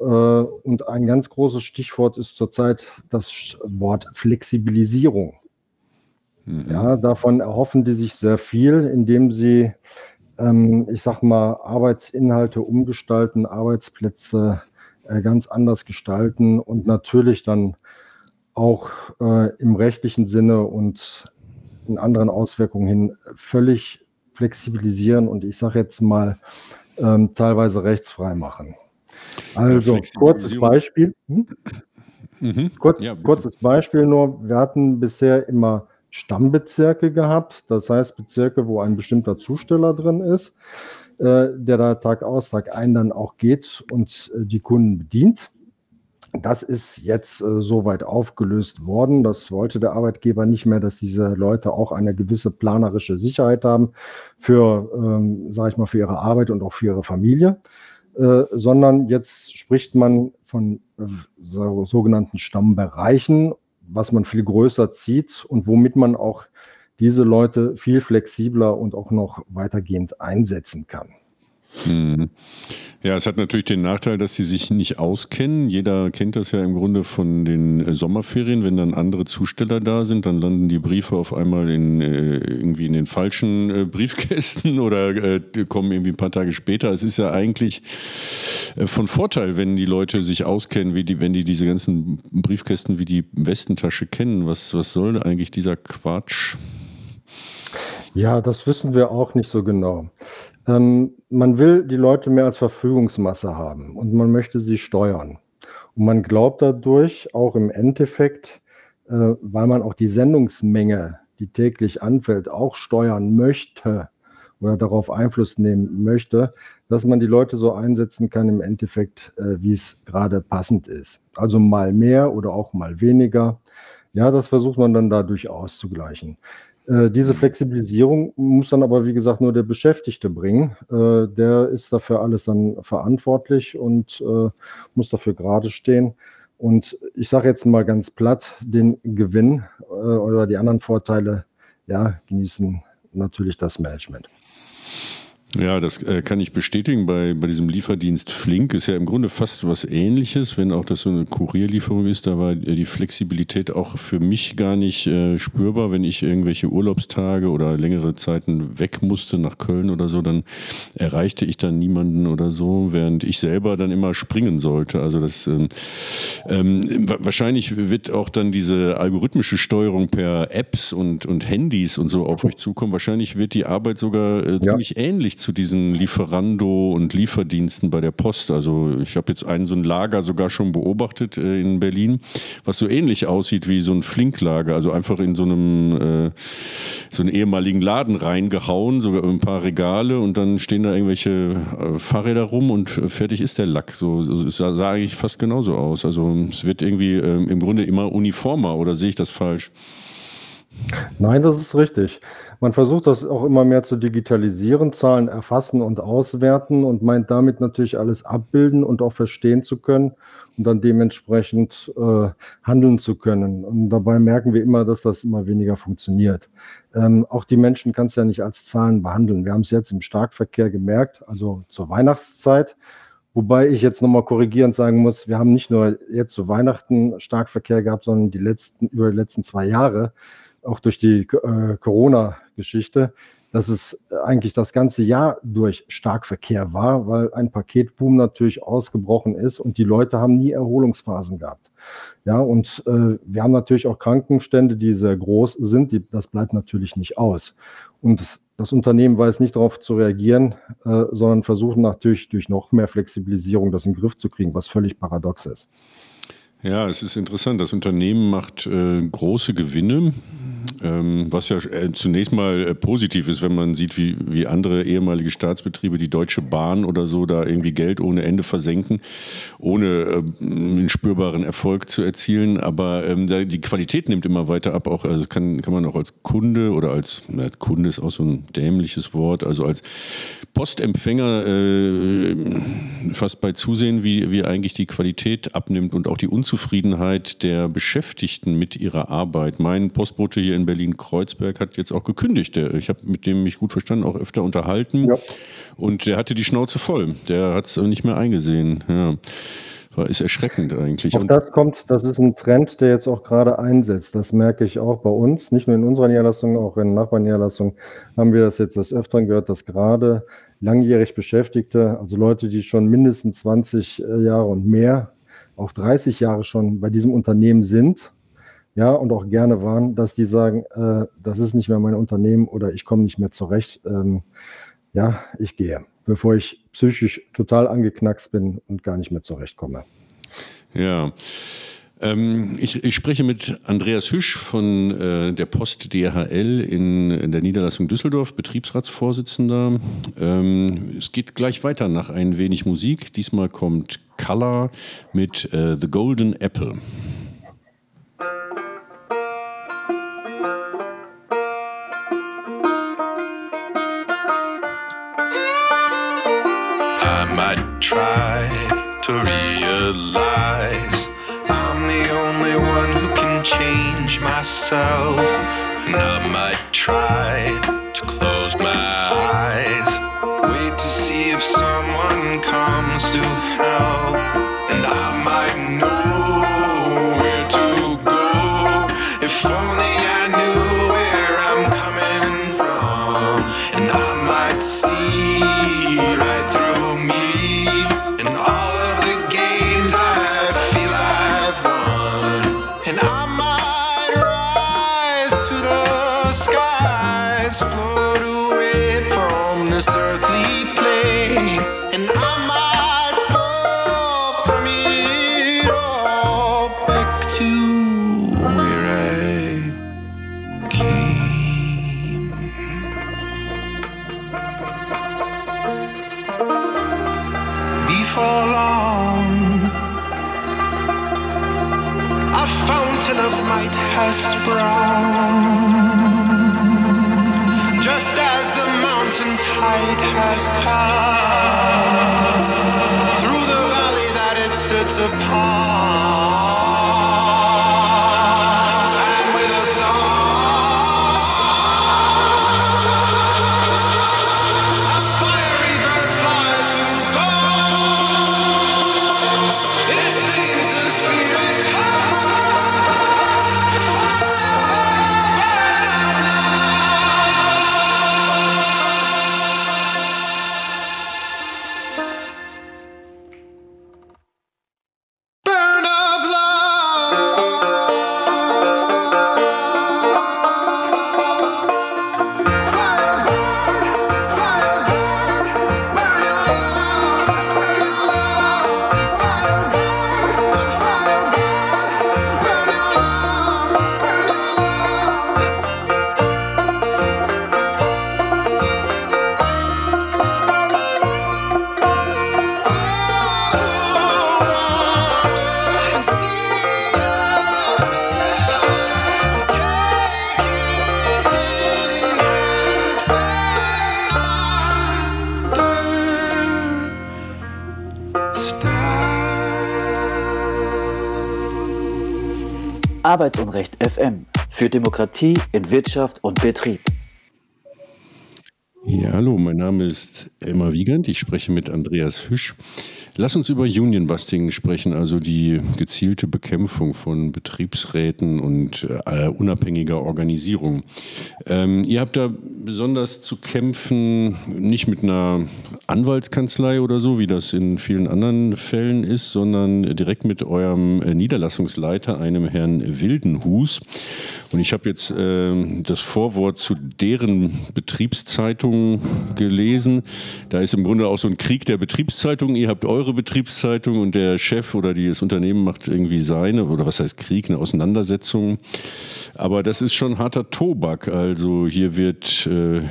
Äh, und ein ganz großes Stichwort ist zurzeit das Wort Flexibilisierung. Mhm. Ja, davon erhoffen die sich sehr viel, indem sie ähm, ich sag mal, Arbeitsinhalte umgestalten, Arbeitsplätze äh, ganz anders gestalten und natürlich dann auch äh, im rechtlichen Sinne und in anderen Auswirkungen hin völlig flexibilisieren und ich sage jetzt mal ähm, teilweise rechtsfrei machen. Also kurzes Beispiel. Hm? Mhm. Kurz, ja, kurzes Beispiel nur. Wir hatten bisher immer Stammbezirke gehabt, das heißt Bezirke, wo ein bestimmter Zusteller drin ist, äh, der da Tag aus, Tag ein dann auch geht und äh, die Kunden bedient. Das ist jetzt äh, soweit aufgelöst worden. Das wollte der Arbeitgeber nicht mehr, dass diese Leute auch eine gewisse planerische Sicherheit haben für, ähm, sage ich mal, für ihre Arbeit und auch für ihre Familie, äh, sondern jetzt spricht man von äh, so, sogenannten Stammbereichen was man viel größer zieht und womit man auch diese Leute viel flexibler und auch noch weitergehend einsetzen kann. Mhm. Ja, es hat natürlich den Nachteil, dass sie sich nicht auskennen. Jeder kennt das ja im Grunde von den äh, Sommerferien. Wenn dann andere Zusteller da sind, dann landen die Briefe auf einmal in, äh, irgendwie in den falschen äh, Briefkästen oder kommen irgendwie ein paar Tage später. Es ist ja eigentlich von Vorteil, wenn die Leute sich auskennen, wie die, wenn die diese ganzen Briefkästen wie die Westentasche kennen. Was, was soll eigentlich dieser Quatsch? Ja, das wissen wir auch nicht so genau. Ähm, man will die Leute mehr als Verfügungsmasse haben und man möchte sie steuern. Und man glaubt dadurch auch im Endeffekt, äh, weil man auch die Sendungsmenge, die täglich anfällt, auch steuern möchte oder darauf Einfluss nehmen möchte, dass man die Leute so einsetzen kann im Endeffekt, äh, wie es gerade passend ist. Also mal mehr oder auch mal weniger. Ja, das versucht man dann dadurch auszugleichen. Äh, diese Flexibilisierung muss dann aber, wie gesagt, nur der Beschäftigte bringen. Äh, der ist dafür alles dann verantwortlich und äh, muss dafür gerade stehen. Und ich sage jetzt mal ganz platt, den Gewinn oder die anderen Vorteile, ja, genießen natürlich das Management. Ja, das äh, kann ich bestätigen. Bei, bei diesem Lieferdienst Flink ist ja im Grunde fast was ähnliches, wenn auch das so eine Kurierlieferung ist. Da war die Flexibilität auch für mich gar nicht äh, spürbar. Wenn ich irgendwelche Urlaubstage oder längere Zeiten weg musste nach Köln oder so, dann erreichte ich dann niemanden oder so, während ich selber dann immer springen sollte. Also das ähm, ähm, wahrscheinlich wird auch dann diese algorithmische Steuerung per Apps und, und Handys und so auf euch zukommen. Wahrscheinlich wird die Arbeit sogar äh, ziemlich ja. ähnlich zu diesen Lieferando- und Lieferdiensten bei der Post. Also ich habe jetzt einen so ein Lager sogar schon beobachtet äh, in Berlin, was so ähnlich aussieht wie so ein Flinklager. Also einfach in so einem äh, so einen ehemaligen Laden reingehauen, sogar ein paar Regale und dann stehen da irgendwelche äh, Fahrräder rum und fertig ist der Lack. So, so es sah eigentlich fast genauso aus. Also es wird irgendwie äh, im Grunde immer uniformer oder sehe ich das falsch? Nein, das ist richtig. Man versucht das auch immer mehr zu digitalisieren, Zahlen erfassen und auswerten und meint damit natürlich alles abbilden und auch verstehen zu können und dann dementsprechend äh, handeln zu können. Und dabei merken wir immer, dass das immer weniger funktioniert. Ähm, auch die Menschen kannst du ja nicht als Zahlen behandeln. Wir haben es jetzt im Starkverkehr gemerkt, also zur Weihnachtszeit. Wobei ich jetzt nochmal korrigierend sagen muss, wir haben nicht nur jetzt zu Weihnachten Starkverkehr gehabt, sondern die letzten, über die letzten zwei Jahre auch durch die äh, Corona-Geschichte, dass es eigentlich das ganze Jahr durch Starkverkehr war, weil ein Paketboom natürlich ausgebrochen ist und die Leute haben nie Erholungsphasen gehabt. Ja, und äh, wir haben natürlich auch Krankenstände, die sehr groß sind, die, das bleibt natürlich nicht aus. Und das Unternehmen weiß nicht darauf zu reagieren, äh, sondern versucht natürlich durch noch mehr Flexibilisierung das in den Griff zu kriegen, was völlig paradox ist. Ja, es ist interessant. Das Unternehmen macht äh, große Gewinne, ähm, was ja äh, zunächst mal äh, positiv ist, wenn man sieht, wie, wie andere ehemalige Staatsbetriebe, die Deutsche Bahn oder so, da irgendwie Geld ohne Ende versenken, ohne äh, einen spürbaren Erfolg zu erzielen. Aber ähm, die Qualität nimmt immer weiter ab. Auch also kann, kann man auch als Kunde oder als na, Kunde ist auch so ein dämliches Wort, also als Postempfänger äh, fast bei zusehen, wie, wie eigentlich die Qualität abnimmt und auch die Unzufriedenheit der Beschäftigten mit ihrer Arbeit. Mein Postbote hier in Berlin-Kreuzberg hat jetzt auch gekündigt. Ich habe mit dem mich gut verstanden, auch öfter unterhalten. Ja. Und der hatte die Schnauze voll. Der hat es nicht mehr eingesehen. Ja. Ist erschreckend eigentlich. Auch das kommt, das ist ein Trend, der jetzt auch gerade einsetzt. Das merke ich auch bei uns, nicht nur in unserer Niederlassung, auch in Nachbarniederlassungen haben wir das jetzt des Öfteren gehört, dass gerade langjährig Beschäftigte, also Leute, die schon mindestens 20 äh, Jahre und mehr, auch 30 Jahre schon bei diesem Unternehmen sind, ja, und auch gerne waren, dass die sagen, äh, das ist nicht mehr mein Unternehmen oder ich komme nicht mehr zurecht. Ähm, ja, ich gehe, bevor ich psychisch total angeknackst bin und gar nicht mehr zurechtkomme. Ja. Ähm, ich, ich, spreche mit Andreas Hüsch von äh, der Post DHL in, in, der Niederlassung Düsseldorf, Betriebsratsvorsitzender. Ähm, es geht gleich weiter nach ein wenig Musik. Diesmal kommt Color mit äh, The Golden Apple. I might try to realize the only one who can change myself. And I might try to close my eyes. Wait to see if someone comes to help, and I might know where to go. If only float away from this earthly plane, and I might fall from it all back to where I came. Before long, a fountain of might has sprung just as the mountain's height has come through the valley that it sits upon. Arbeitsunrecht FM für Demokratie in Wirtschaft und Betrieb. Ja, hallo, mein Name ist Elmar Wiegand. Ich spreche mit Andreas Fisch. Lass uns über Unionbusting sprechen, also die gezielte Bekämpfung von Betriebsräten und äh, unabhängiger Organisierung. Ähm, ihr habt da besonders zu kämpfen, nicht mit einer Anwaltskanzlei oder so, wie das in vielen anderen Fällen ist, sondern direkt mit eurem äh, Niederlassungsleiter, einem Herrn Wildenhus. Und ich habe jetzt äh, das Vorwort zu deren Betriebszeitung gelesen. Da ist im Grunde auch so ein Krieg der Betriebszeitungen. Ihr habt eure Betriebszeitung und der Chef oder die, das Unternehmen macht irgendwie seine, oder was heißt Krieg, eine Auseinandersetzung. Aber das ist schon harter Tobak. Also hier wird äh,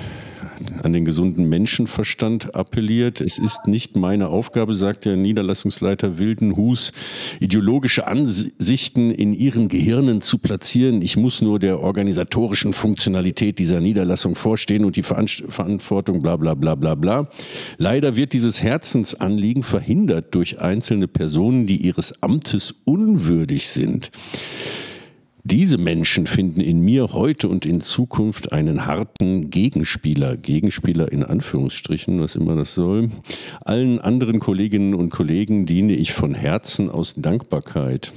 an den gesunden Menschenverstand appelliert. Es ist nicht meine Aufgabe, sagt der Niederlassungsleiter Wildenhus, ideologische Ansichten in ihren Gehirnen zu platzieren. Ich muss nur der organisatorischen Funktionalität dieser Niederlassung vorstehen und die Veranst Verantwortung bla bla bla bla bla. Leider wird dieses Herzensanliegen verhindert durch einzelne Personen, die ihres Amtes unwürdig sind. Diese Menschen finden in mir heute und in Zukunft einen harten Gegenspieler, Gegenspieler in Anführungsstrichen, was immer das soll. Allen anderen Kolleginnen und Kollegen diene ich von Herzen aus Dankbarkeit.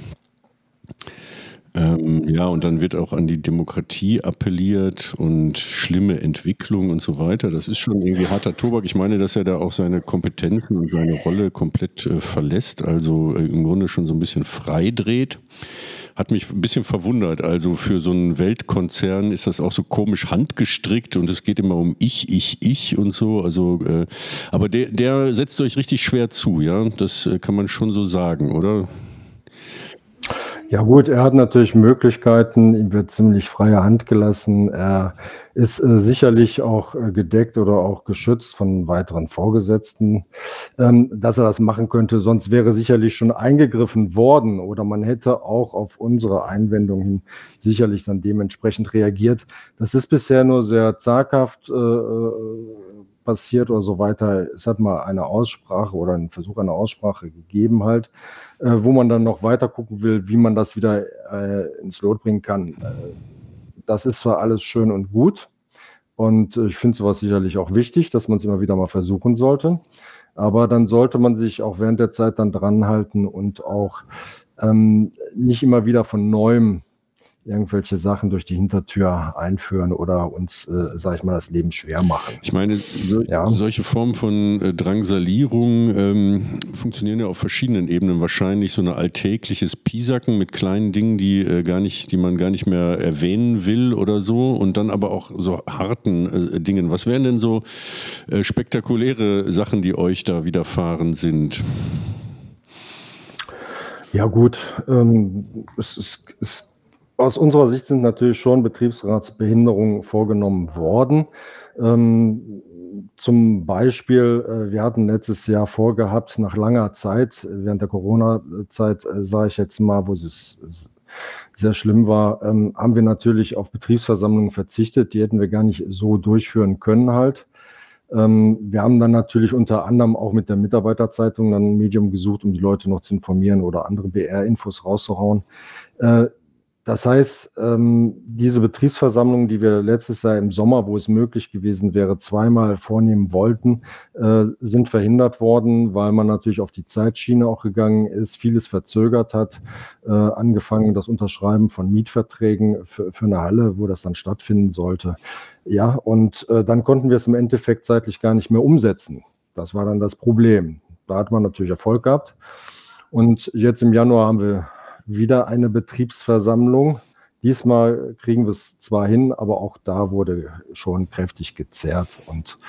Ähm, ja, und dann wird auch an die Demokratie appelliert und schlimme Entwicklung und so weiter. Das ist schon irgendwie harter Tobak. Ich meine, dass er da auch seine Kompetenzen und seine Rolle komplett äh, verlässt, also äh, im Grunde schon so ein bisschen frei dreht. Hat mich ein bisschen verwundert. Also für so einen Weltkonzern ist das auch so komisch handgestrickt und es geht immer um ich, ich, ich und so. Also, äh, aber der, der setzt euch richtig schwer zu, ja. Das äh, kann man schon so sagen, oder? Ja gut, er hat natürlich Möglichkeiten, ihm wird ziemlich freie Hand gelassen. Er ist äh, sicherlich auch äh, gedeckt oder auch geschützt von weiteren Vorgesetzten, ähm, dass er das machen könnte. Sonst wäre sicherlich schon eingegriffen worden oder man hätte auch auf unsere Einwendung hin sicherlich dann dementsprechend reagiert. Das ist bisher nur sehr zaghaft äh, äh passiert oder so weiter. Es hat mal eine Aussprache oder einen Versuch einer Aussprache gegeben halt, äh, wo man dann noch weiter gucken will, wie man das wieder äh, ins Lot bringen kann. Äh, das ist zwar alles schön und gut Und äh, ich finde sowas sicherlich auch wichtig, dass man es immer wieder mal versuchen sollte. Aber dann sollte man sich auch während der Zeit dann dranhalten und auch ähm, nicht immer wieder von neuem irgendwelche Sachen durch die Hintertür einführen oder uns, äh, sage ich mal, das Leben schwer machen. Ich meine, so, ja. solche Formen von äh, Drangsalierung ähm, funktionieren ja auf verschiedenen Ebenen. Wahrscheinlich so ein alltägliches Piesacken mit kleinen Dingen, die äh, gar nicht, die man gar nicht mehr erwähnen will oder so, und dann aber auch so harten äh, Dingen. Was wären denn so äh, spektakuläre Sachen, die euch da widerfahren sind? Ja gut, ähm, es, es, es aus unserer Sicht sind natürlich schon Betriebsratsbehinderungen vorgenommen worden. Ähm, zum Beispiel, äh, wir hatten letztes Jahr vorgehabt, nach langer Zeit, während der Corona-Zeit, äh, sage ich jetzt mal, wo es sehr schlimm war, ähm, haben wir natürlich auf Betriebsversammlungen verzichtet. Die hätten wir gar nicht so durchführen können halt. Ähm, wir haben dann natürlich unter anderem auch mit der Mitarbeiterzeitung dann ein Medium gesucht, um die Leute noch zu informieren oder andere BR-Infos rauszuhauen. Äh, das heißt, ähm, diese Betriebsversammlung, die wir letztes Jahr im Sommer, wo es möglich gewesen wäre, zweimal vornehmen wollten, äh, sind verhindert worden, weil man natürlich auf die Zeitschiene auch gegangen ist, vieles verzögert hat, äh, angefangen das Unterschreiben von Mietverträgen für, für, eine Halle, wo das dann stattfinden sollte. Ja, und äh, dann konnten wir es im Endeffekt zeitlich gar nicht mehr umsetzen. Das war dann das Problem. Da hat man natürlich Erfolg gehabt. Und jetzt im Januar haben wir wieder eine Betriebsversammlung. Diesmal kriegen wir es zwar hin, aber auch da wurde schon kräftig gezerrt und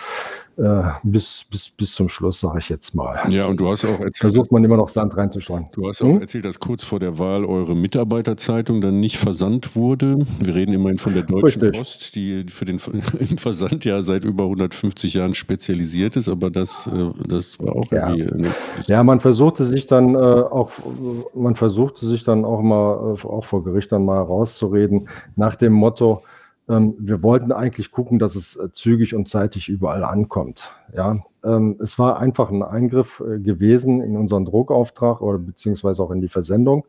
äh, bis, bis, bis zum Schluss, sage ich jetzt mal. Ja, und du hast auch erzählt. Versucht man immer noch Sand reinzustreuen. Du hast auch hm? erzählt, dass kurz vor der Wahl eure Mitarbeiterzeitung dann nicht versandt wurde. Wir reden immerhin von der Deutschen Richtig. Post, die für den im Versand ja seit über 150 Jahren spezialisiert ist, aber das, äh, das war auch ja. irgendwie. Ne? Ja, man versuchte sich dann äh, auch, man versuchte sich dann auch mal, äh, auch vor Gericht dann mal rauszureden, nach dem Motto, ähm, wir wollten eigentlich gucken, dass es äh, zügig und zeitig überall ankommt. Ja, ähm, es war einfach ein Eingriff äh, gewesen in unseren Druckauftrag oder beziehungsweise auch in die Versendung.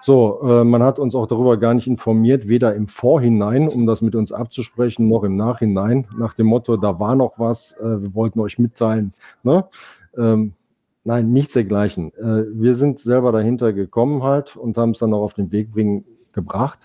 So, äh, man hat uns auch darüber gar nicht informiert, weder im Vorhinein, um das mit uns abzusprechen, noch im Nachhinein, nach dem Motto, da war noch was, äh, wir wollten euch mitteilen. Ne? Ähm, nein, nichts dergleichen. Äh, wir sind selber dahinter gekommen halt und haben es dann auch auf den Weg bringen gebracht.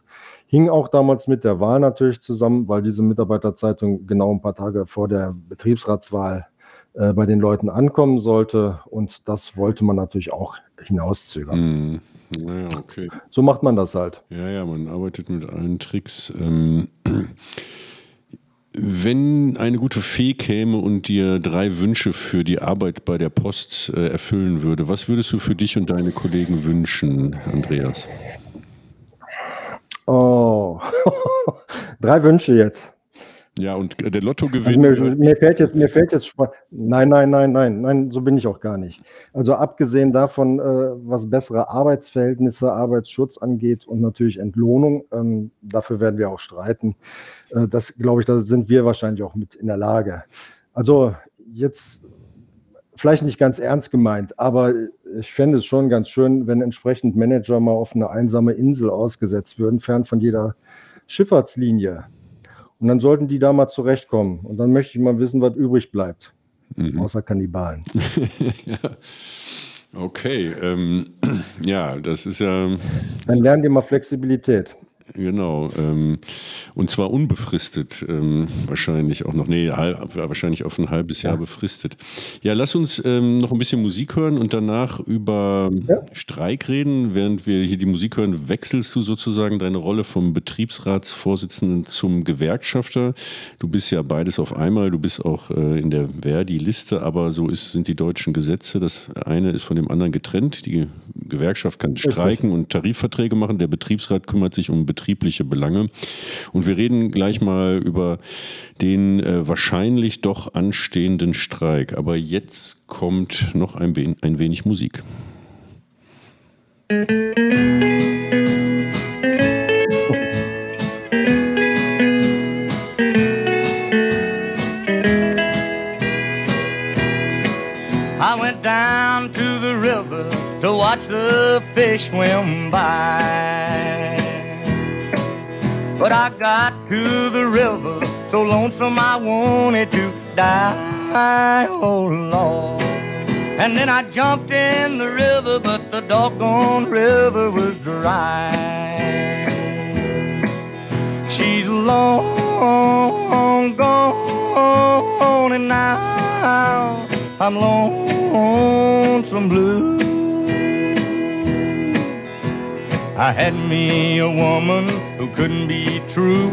Hing auch damals mit der Wahl natürlich zusammen, weil diese Mitarbeiterzeitung genau ein paar Tage vor der Betriebsratswahl äh, bei den Leuten ankommen sollte. Und das wollte man natürlich auch hinauszögern. Mm. Naja, okay. So macht man das halt. Ja, ja, man arbeitet mit allen Tricks. Ähm, wenn eine gute Fee käme und dir drei Wünsche für die Arbeit bei der Post äh, erfüllen würde, was würdest du für dich und deine Kollegen wünschen, Andreas? Oh, drei Wünsche jetzt. Ja, und der Lottogewinn. Also mir, mir, fällt jetzt, mir fällt jetzt, nein, nein, nein, nein, nein, so bin ich auch gar nicht. Also abgesehen davon, äh, was bessere Arbeitsverhältnisse, Arbeitsschutz angeht und natürlich Entlohnung, ähm, dafür werden wir auch streiten. Äh, das glaube ich, da sind wir wahrscheinlich auch mit in der Lage. Also jetzt vielleicht nicht ganz ernst gemeint, aber ich fände es schon ganz schön, wenn entsprechend Manager mal auf eine einsame Insel ausgesetzt würden, fern von jeder Schifffahrtslinie. Und dann sollten die da mal zurechtkommen. Und dann möchte ich mal wissen, was übrig bleibt. Mhm. Außer Kannibalen. ja. Okay, ähm, ja, das ist ja. Dann lernen die mal Flexibilität. Genau. Ähm, und zwar unbefristet, ähm, wahrscheinlich auch noch, nee, halb, wahrscheinlich auf ein halbes Jahr ja. befristet. Ja, lass uns ähm, noch ein bisschen Musik hören und danach über ja. Streik reden. Während wir hier die Musik hören, wechselst du sozusagen deine Rolle vom Betriebsratsvorsitzenden zum Gewerkschafter. Du bist ja beides auf einmal, du bist auch äh, in der Verdi-Liste, aber so ist, sind die deutschen Gesetze. Das eine ist von dem anderen getrennt. Die Gewerkschaft kann streiken und Tarifverträge machen. Der Betriebsrat kümmert sich um Betriebsrat betriebliche Belange. Und wir reden gleich mal über den äh, wahrscheinlich doch anstehenden Streik. Aber jetzt kommt noch ein, ein wenig Musik. Watch the fish swim by. But I got to the river so lonesome I wanted to die. Oh Lord. And then I jumped in the river, but the doggone river was dry. She's long gone, and now I'm lonesome blue. I had me a woman who couldn't be true.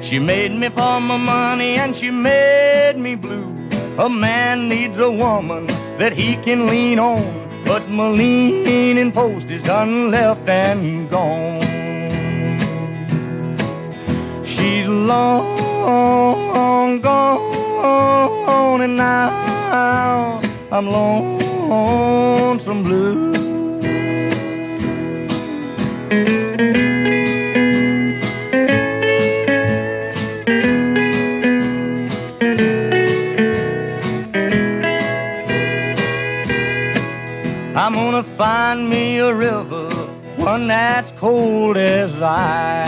She made me for my money and she made me blue. A man needs a woman that he can lean on, but my leaning post is done left and gone. She's long gone, and now I'm lonesome blue. Gonna find me a river, one that's cold as ice.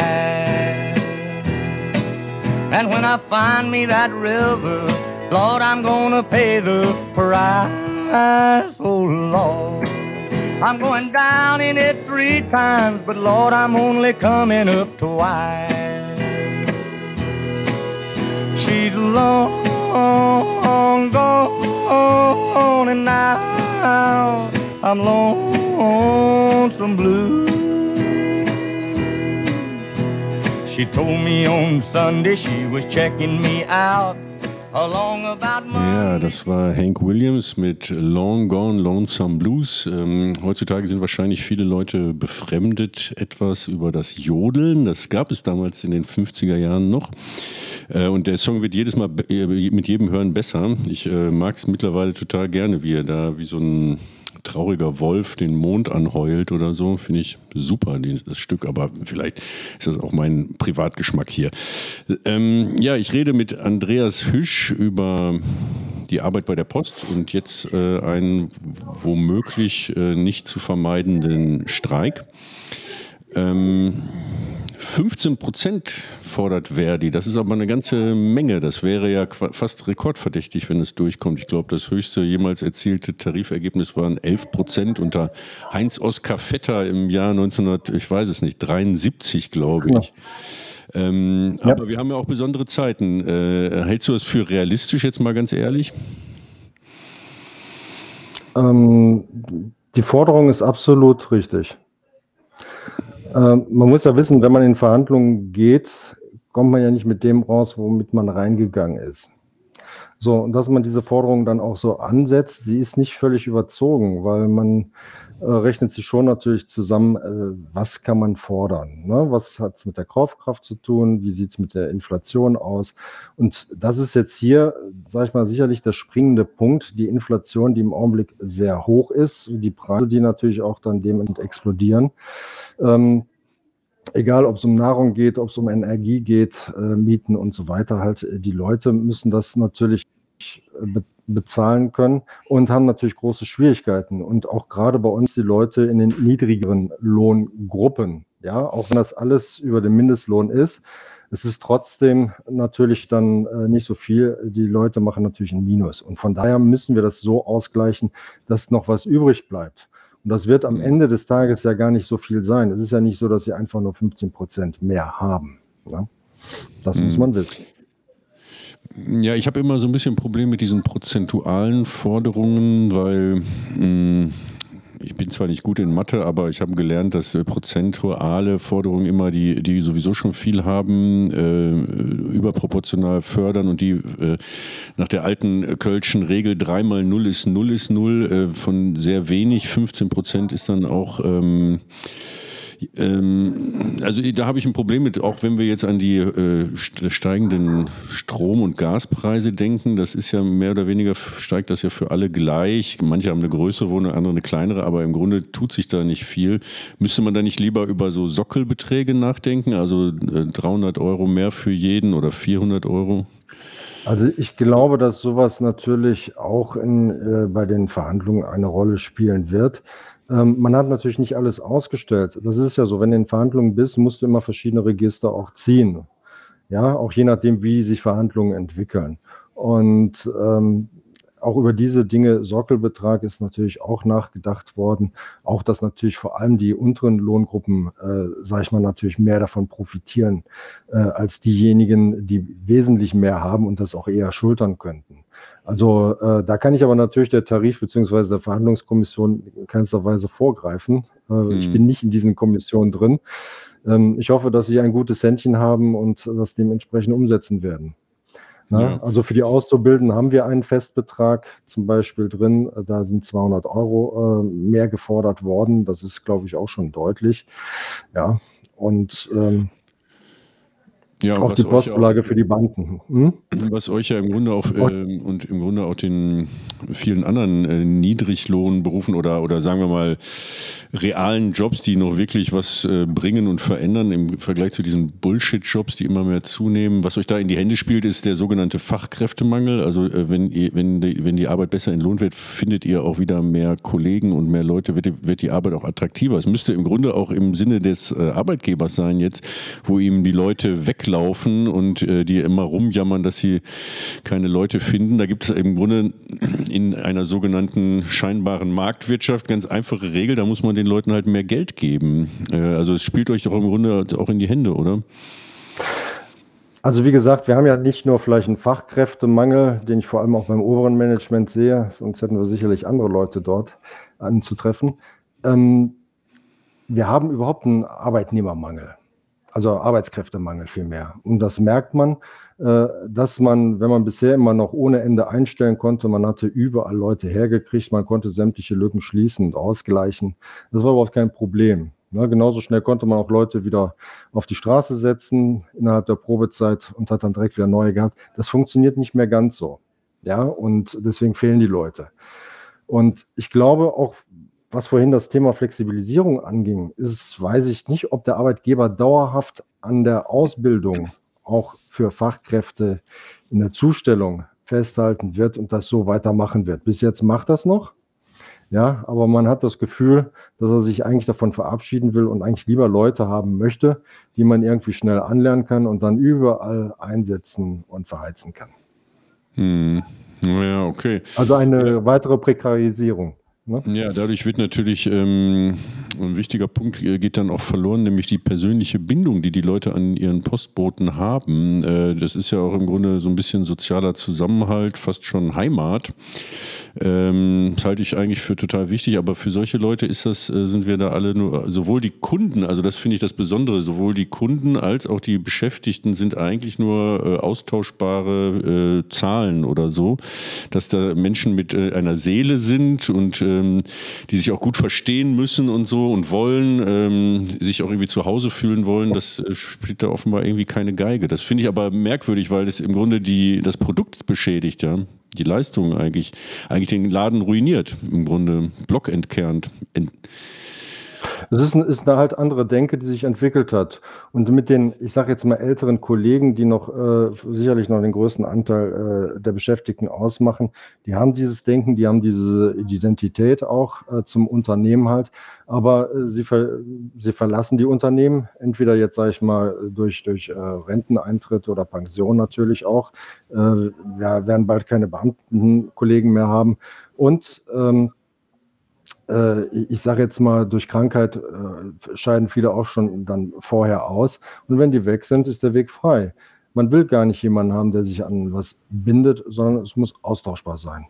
And when I find me that river, Lord, I'm gonna pay the price. Oh Lord, I'm going down in it three times, but Lord, I'm only coming up twice. She's long gone, and now I'm lonesome blue. She told me on Sunday she was checking me out. Ja, das war Hank Williams mit Long Gone Lonesome Blues. Ähm, heutzutage sind wahrscheinlich viele Leute befremdet etwas über das Jodeln. Das gab es damals in den 50er Jahren noch. Äh, und der Song wird jedes Mal äh, mit jedem Hören besser. Ich äh, mag es mittlerweile total gerne, wie er da wie so ein trauriger Wolf den Mond anheult oder so. Finde ich super, das Stück. Aber vielleicht ist das auch mein Privatgeschmack hier. Ähm, ja, ich rede mit Andreas Hüsch über die Arbeit bei der Post und jetzt äh, einen womöglich äh, nicht zu vermeidenden Streik. Ähm, 15 Prozent fordert Verdi. Das ist aber eine ganze Menge. Das wäre ja fast rekordverdächtig, wenn es durchkommt. Ich glaube, das höchste jemals erzielte Tarifergebnis waren 11 Prozent unter Heinz-Oskar Vetter im Jahr 1900, ich weiß es nicht, 73, glaube ich. Ähm, Ja. Aber wir haben ja auch besondere Zeiten. Äh, hältst du das für realistisch, jetzt mal ganz ehrlich? Ähm, die Forderung ist absolut richtig. Ähm, man muss ja wissen, wenn man in Verhandlungen geht, kommt man ja nicht mit dem raus, womit man reingegangen ist. So, und dass man diese Forderung dann auch so ansetzt, sie ist nicht völlig überzogen, weil man rechnet sich schon natürlich zusammen, äh, was kann man fordern, ne? was hat es mit der Kaufkraft zu tun, wie sieht es mit der Inflation aus. Und das ist jetzt hier, sage ich mal, sicherlich der springende Punkt, die Inflation, die im Augenblick sehr hoch ist, die Preise, die natürlich auch dann dementsprechend explodieren. Ähm, egal ob es um Nahrung geht, ob es um Energie geht, äh, Mieten und so weiter, halt äh, die Leute müssen das natürlich äh, bezahlen können und haben natürlich große Schwierigkeiten. Und auch gerade bei uns die Leute in den niedrigeren Lohngruppen, ja, auch wenn das alles über den Mindestlohn ist, es ist trotzdem natürlich dann äh, nicht so viel. Die Leute machen natürlich ein Minus. Und von daher müssen wir das so ausgleichen, dass noch was übrig bleibt. Und das wird am Ende des Tages ja gar nicht so viel sein. Es ist ja nicht so, dass sie einfach nur 15 Prozent mehr haben. Ne? Das muss Mhm. man wissen. Ja, ich habe immer so ein bisschen ein Problem mit diesen prozentualen Forderungen, weil mh, ich bin zwar nicht gut in Mathe, aber ich habe gelernt, dass äh, prozentuale Forderungen immer die, die sowieso schon viel haben, äh, überproportional fördern und die äh, nach der alten Kölschen Regel dreimal null ist null ist null äh, von sehr wenig, 15 Prozent ist dann auch ähm, ähm, also da habe ich ein Problem mit, auch wenn wir jetzt an die äh, st- steigenden Strom- und Gaspreise denken, das ist ja mehr oder weniger, steigt das ja für alle gleich. Manche haben eine größere Wohnung, andere eine kleinere, aber im Grunde tut sich da nicht viel. Müsste man da nicht lieber über so Sockelbeträge nachdenken, also äh, 300 Euro mehr für jeden oder 400 Euro? Also ich glaube, dass sowas natürlich auch in, äh, bei den Verhandlungen eine Rolle spielen wird. Ähm, man hat natürlich nicht alles ausgestellt. Das ist ja so, wenn du in Verhandlungen bist, musst du immer verschiedene Register auch ziehen. Ja, auch je nachdem, wie sich Verhandlungen entwickeln. Und ähm, auch über diese Dinge, Sockelbetrag ist natürlich auch nachgedacht worden. Auch, dass natürlich vor allem die unteren Lohngruppen, äh, sage ich mal, natürlich mehr davon profitieren äh, als diejenigen, die wesentlich mehr haben und das auch eher schultern könnten. Also äh, da kann ich aber natürlich der Tarif- bzw. der Verhandlungskommission in keinster Weise vorgreifen. Äh, mhm. Ich bin nicht in diesen Kommissionen drin. Ähm, ich hoffe, dass sie ein gutes Händchen haben und das dementsprechend umsetzen werden. Na, ja. Also für die Auszubildenden haben wir einen Festbetrag zum Beispiel drin. Da sind 200 Euro äh, mehr gefordert worden. Das ist, glaube ich, auch schon deutlich. Ja, und ähm, ja, auch die Postverlage für die Banken. Hm? Was euch ja im Grunde auch äh, und im Grunde auch den vielen anderen äh, Niedriglohnberufen oder, oder sagen wir mal realen Jobs, die noch wirklich was äh, bringen und verändern im Vergleich zu diesen Bullshit-Jobs, die immer mehr zunehmen. Was euch da in die Hände spielt, ist der sogenannte Fachkräftemangel. Also äh, wenn, ihr, wenn, die, wenn die Arbeit besser entlohnt wird, findet ihr auch wieder mehr Kollegen und mehr Leute, wird die, wird die Arbeit auch attraktiver. Es müsste im Grunde auch im Sinne des äh, Arbeitgebers sein jetzt, wo ihm die Leute weglaufen und äh, die immer rumjammern, dass sie keine Leute finden. Da gibt es im Grunde in einer sogenannten scheinbaren Marktwirtschaft ganz einfache Regel. Da muss man den Leuten halt mehr Geld geben. Äh, also es spielt euch doch im Grunde auch in die Hände, oder? Also wie gesagt, wir haben ja nicht nur vielleicht einen Fachkräftemangel, den ich vor allem auch beim oberen Management sehe, sonst hätten wir sicherlich andere Leute dort anzutreffen. Ähm, wir haben überhaupt einen Arbeitnehmermangel, also Arbeitskräftemangel vielmehr. Und das merkt man, dass man, wenn man bisher immer noch ohne Ende einstellen konnte, man hatte überall Leute hergekriegt, man konnte sämtliche Lücken schließen und ausgleichen. Das war überhaupt kein Problem. Ne, genauso schnell konnte man auch Leute wieder auf die Straße setzen innerhalb der Probezeit und hat dann direkt wieder neue gehabt. Das funktioniert nicht mehr ganz so. Ja, und deswegen fehlen die Leute. Und ich glaube auch, was vorhin das Thema Flexibilisierung anging, ist, weiß ich nicht, ob der Arbeitgeber dauerhaft an der Ausbildung auch für Fachkräfte in der Zustellung festhalten wird und das so weitermachen wird. Bis jetzt macht das noch. Ja, aber man hat das Gefühl, dass er sich eigentlich davon verabschieden will und eigentlich lieber Leute haben möchte, die man irgendwie schnell anlernen kann und dann überall einsetzen und verheizen kann. Hm. Ja, okay. Also eine weitere Prekarisierung. Ne? Ja, dadurch wird natürlich ähm, ein wichtiger Punkt äh, geht dann auch verloren, nämlich die persönliche Bindung, die die Leute an ihren Postboten haben. Äh, das ist ja auch im Grunde so ein bisschen sozialer Zusammenhalt, fast schon Heimat. Ähm, das halte ich eigentlich für total wichtig, aber für solche Leute ist das, äh, sind wir da alle nur, sowohl die Kunden, also das finde ich das Besondere, sowohl die Kunden als auch die Beschäftigten sind eigentlich nur äh, austauschbare äh, Zahlen oder so, dass da Menschen mit äh, einer Seele sind und ähm, die sich auch gut verstehen müssen und so und wollen, ähm, sich auch irgendwie zu Hause fühlen wollen, das äh, spielt da offenbar irgendwie keine Geige. Das finde ich aber merkwürdig, weil das im Grunde die, das Produkt beschädigt, ja die Leistung eigentlich, eigentlich den Laden ruiniert, im Grunde Block entkernt. Es ist, ist eine halt andere Denke, die sich entwickelt hat. Und mit den, ich sage jetzt mal, älteren Kollegen, die noch äh, sicherlich noch den größten Anteil äh, der Beschäftigten ausmachen, die haben dieses Denken, die haben diese Identität auch äh, zum Unternehmen halt. Aber äh, sie, ver sie verlassen die Unternehmen, entweder jetzt, sage ich mal, durch, durch äh, Renteneintritt oder Pension natürlich auch. Äh, wir werden bald keine Beamtenkollegen mehr haben. Und ähm, äh, ich sage jetzt mal, durch Krankheit äh, scheiden viele auch schon dann vorher aus. Und wenn die weg sind, ist der Weg frei. Man will gar nicht jemanden haben, der sich an was bindet, sondern es muss austauschbar sein.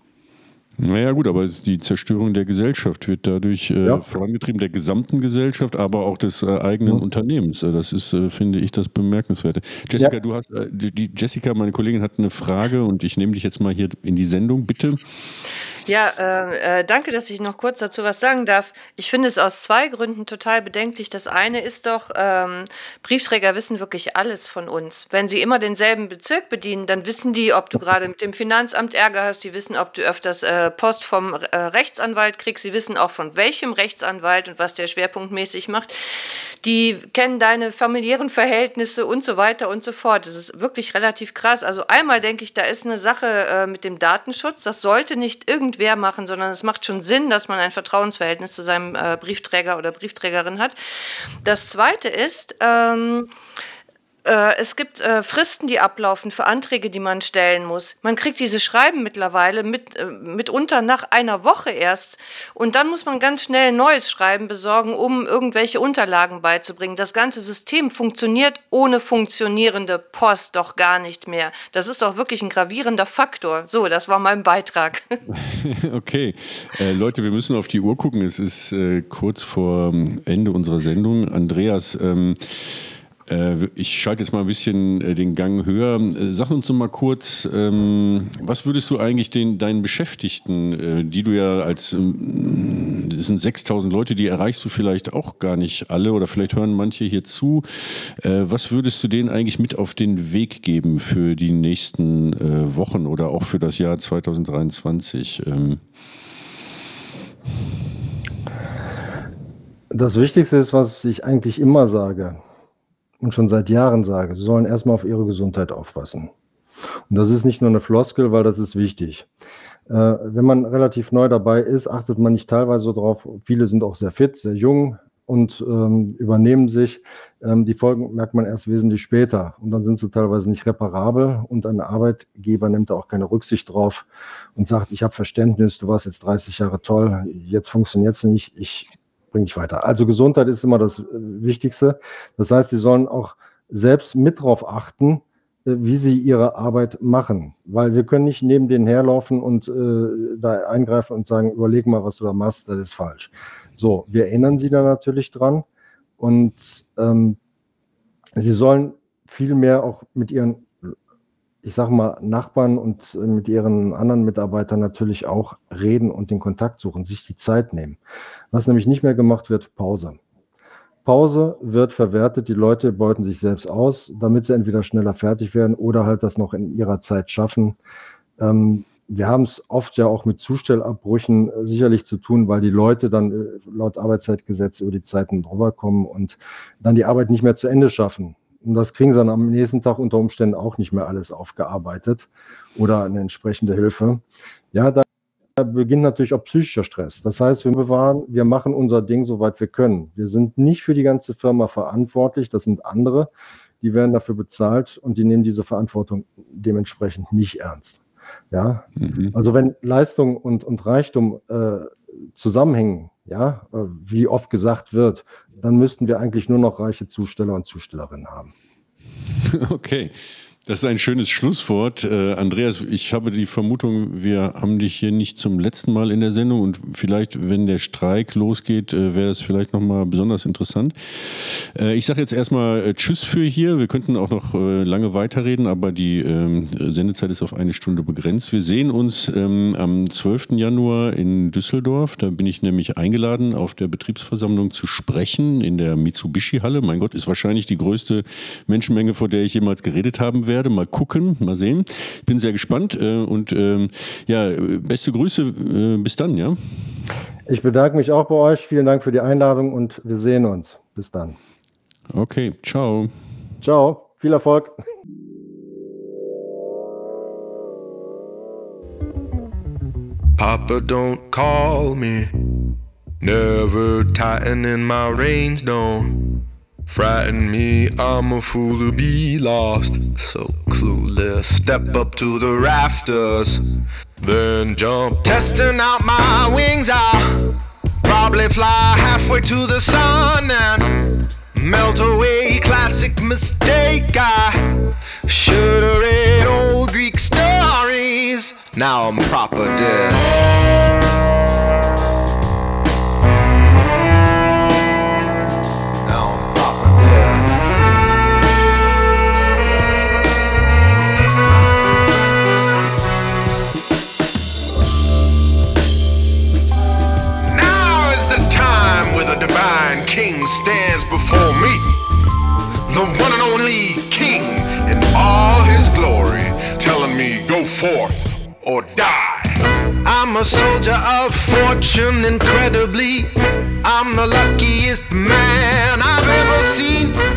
Naja gut, aber die Zerstörung der Gesellschaft wird dadurch äh, ja. vorangetrieben, der gesamten Gesellschaft, aber auch des äh, eigenen ja. Unternehmens. Äh, das ist, äh, finde ich, das Bemerkenswerte. Jessica, ja. du hast, äh, die Jessica, meine Kollegin, hat eine Frage und ich nehme dich jetzt mal hier in die Sendung, bitte. Ja, äh, äh, danke, dass ich noch kurz dazu was sagen darf. Ich finde es aus zwei Gründen total bedenklich. Das eine ist doch, ähm, Briefträger wissen wirklich alles von uns. Wenn sie immer denselben Bezirk bedienen, dann wissen die, ob du gerade mit dem Finanzamt Ärger hast. Die wissen, ob du öfters äh, Post vom äh, Rechtsanwalt kriegst. Sie wissen auch von welchem Rechtsanwalt und was der schwerpunktmäßig macht. Die kennen deine familiären Verhältnisse und so weiter und so fort. Das ist wirklich relativ krass. Also einmal denke ich, da ist eine Sache äh, mit dem Datenschutz. Das sollte nicht irgendwie irgendwer machen, sondern es macht schon Sinn, dass man ein Vertrauensverhältnis zu seinem äh, Briefträger oder Briefträgerin hat. Das Zweite ist, ähm, äh, es gibt äh, Fristen, die ablaufen für Anträge, die man stellen muss. Man kriegt diese Schreiben mittlerweile mit, äh, mitunter nach einer Woche erst. Und dann muss man ganz schnell ein neues Schreiben besorgen, um irgendwelche Unterlagen beizubringen. Das ganze System funktioniert ohne funktionierende Post doch gar nicht mehr. Das ist doch wirklich ein gravierender Faktor. So, das war mein Beitrag. okay. Äh, Leute, wir müssen auf die Uhr gucken. Es ist äh, kurz vor ähm, Ende unserer Sendung. Andreas, ähm, äh, ich schalte jetzt mal ein bisschen äh, den Gang höher. Äh, sag uns noch mal kurz, ähm, was würdest du eigentlich den, deinen Beschäftigten, die du ja als, ähm, das sind 6000 Leute, die erreichst du vielleicht auch gar nicht alle oder vielleicht hören manche hier zu. Was würdest du denen eigentlich mit auf den Weg geben für die nächsten Wochen oder auch für das Jahr 2023? Ähm, das Wichtigste ist, was ich eigentlich immer sage und schon seit Jahren sage, sie sollen erstmal auf ihre Gesundheit aufpassen. Und das ist nicht nur eine Floskel, weil das ist wichtig. Äh, wenn man relativ neu dabei ist, achtet man nicht teilweise so drauf. Viele sind auch sehr fit, sehr jung und ähm, übernehmen sich. Ähm, die Folgen merkt man erst wesentlich später und dann sind sie teilweise nicht reparabel und ein Arbeitgeber nimmt da auch keine Rücksicht drauf und sagt, ich habe Verständnis, du warst jetzt 30 Jahre toll, jetzt funktioniert es nicht, ich bringe dich weiter. Also Gesundheit ist immer das äh, Wichtigste. Das heißt, sie sollen auch selbst mit darauf achten, äh, wie sie ihre Arbeit machen. Weil wir können nicht neben denen herlaufen und äh, da eingreifen und sagen, überleg mal, was du da machst, das ist falsch. So, wir erinnern sie da natürlich dran und ähm, sie sollen viel mehr auch mit ihren ich sage mal, Nachbarn und äh, mit ihren anderen Mitarbeitern natürlich auch reden und den Kontakt suchen, sich die Zeit nehmen. Was nämlich nicht mehr gemacht wird, Pause. Pause wird verwertet, die Leute beuten sich selbst aus, damit sie entweder schneller fertig werden oder halt das noch in ihrer Zeit schaffen. Ähm, wir haben es oft ja auch mit Zustellabbrüchen äh, sicherlich zu tun, weil die Leute dann äh, laut Arbeitszeitgesetz über die Zeiten drüber kommen und dann die Arbeit nicht mehr zu Ende schaffen. Und das kriegen sie dann am nächsten Tag unter Umständen auch nicht mehr alles aufgearbeitet oder eine entsprechende Hilfe. Ja, da beginnt natürlich auch psychischer Stress. Das heißt, wir bewahren, wir machen unser Ding, soweit wir können. Wir sind nicht für die ganze Firma verantwortlich, das sind andere, die werden dafür bezahlt und die nehmen diese Verantwortung dementsprechend nicht ernst. Ja, mhm. also wenn Leistung und, und Reichtum äh, zusammenhängen, ja, äh, wie oft gesagt wird, dann müssten wir eigentlich nur noch reiche Zusteller und Zustellerinnen haben. Okay. Das ist ein schönes Schlusswort. Äh, Andreas, ich habe die Vermutung, wir haben dich hier nicht zum letzten Mal in der Sendung und vielleicht, wenn der Streik losgeht, äh, wäre das vielleicht nochmal besonders interessant. Äh, ich sage jetzt erstmal äh, Tschüss für hier. Wir könnten auch noch äh, lange weiterreden, aber die ähm, Sendezeit ist auf eine Stunde begrenzt. Wir sehen uns ähm, am 12. Januar in Düsseldorf. Da bin ich nämlich eingeladen, auf der Betriebsversammlung zu sprechen in der Mitsubishi-Halle. Mein Gott, ist wahrscheinlich die größte Menschenmenge, vor der ich jemals geredet haben werde werde. Mal gucken, mal sehen. Ich bin sehr gespannt äh, und ähm, ja, beste Grüße. Äh, bis dann, ja. Ich bedanke mich auch bei euch. Vielen Dank für die Einladung und wir sehen uns. Bis dann. Okay, ciao. Ciao, viel Erfolg. Papa, don't call me. Never tightening my reins, don't. Frighten me, I'm a fool to be lost. So clueless, step up to the rafters, then jump. Testing out my wings, I'll probably fly halfway to the sun and melt away. Classic mistake, I should've read old Greek stories. Now I'm proper dead. Divine king stands before me. The one and only king in all his glory, telling me, go forth or die. I'm a soldier of fortune, incredibly. I'm the luckiest man I've ever seen.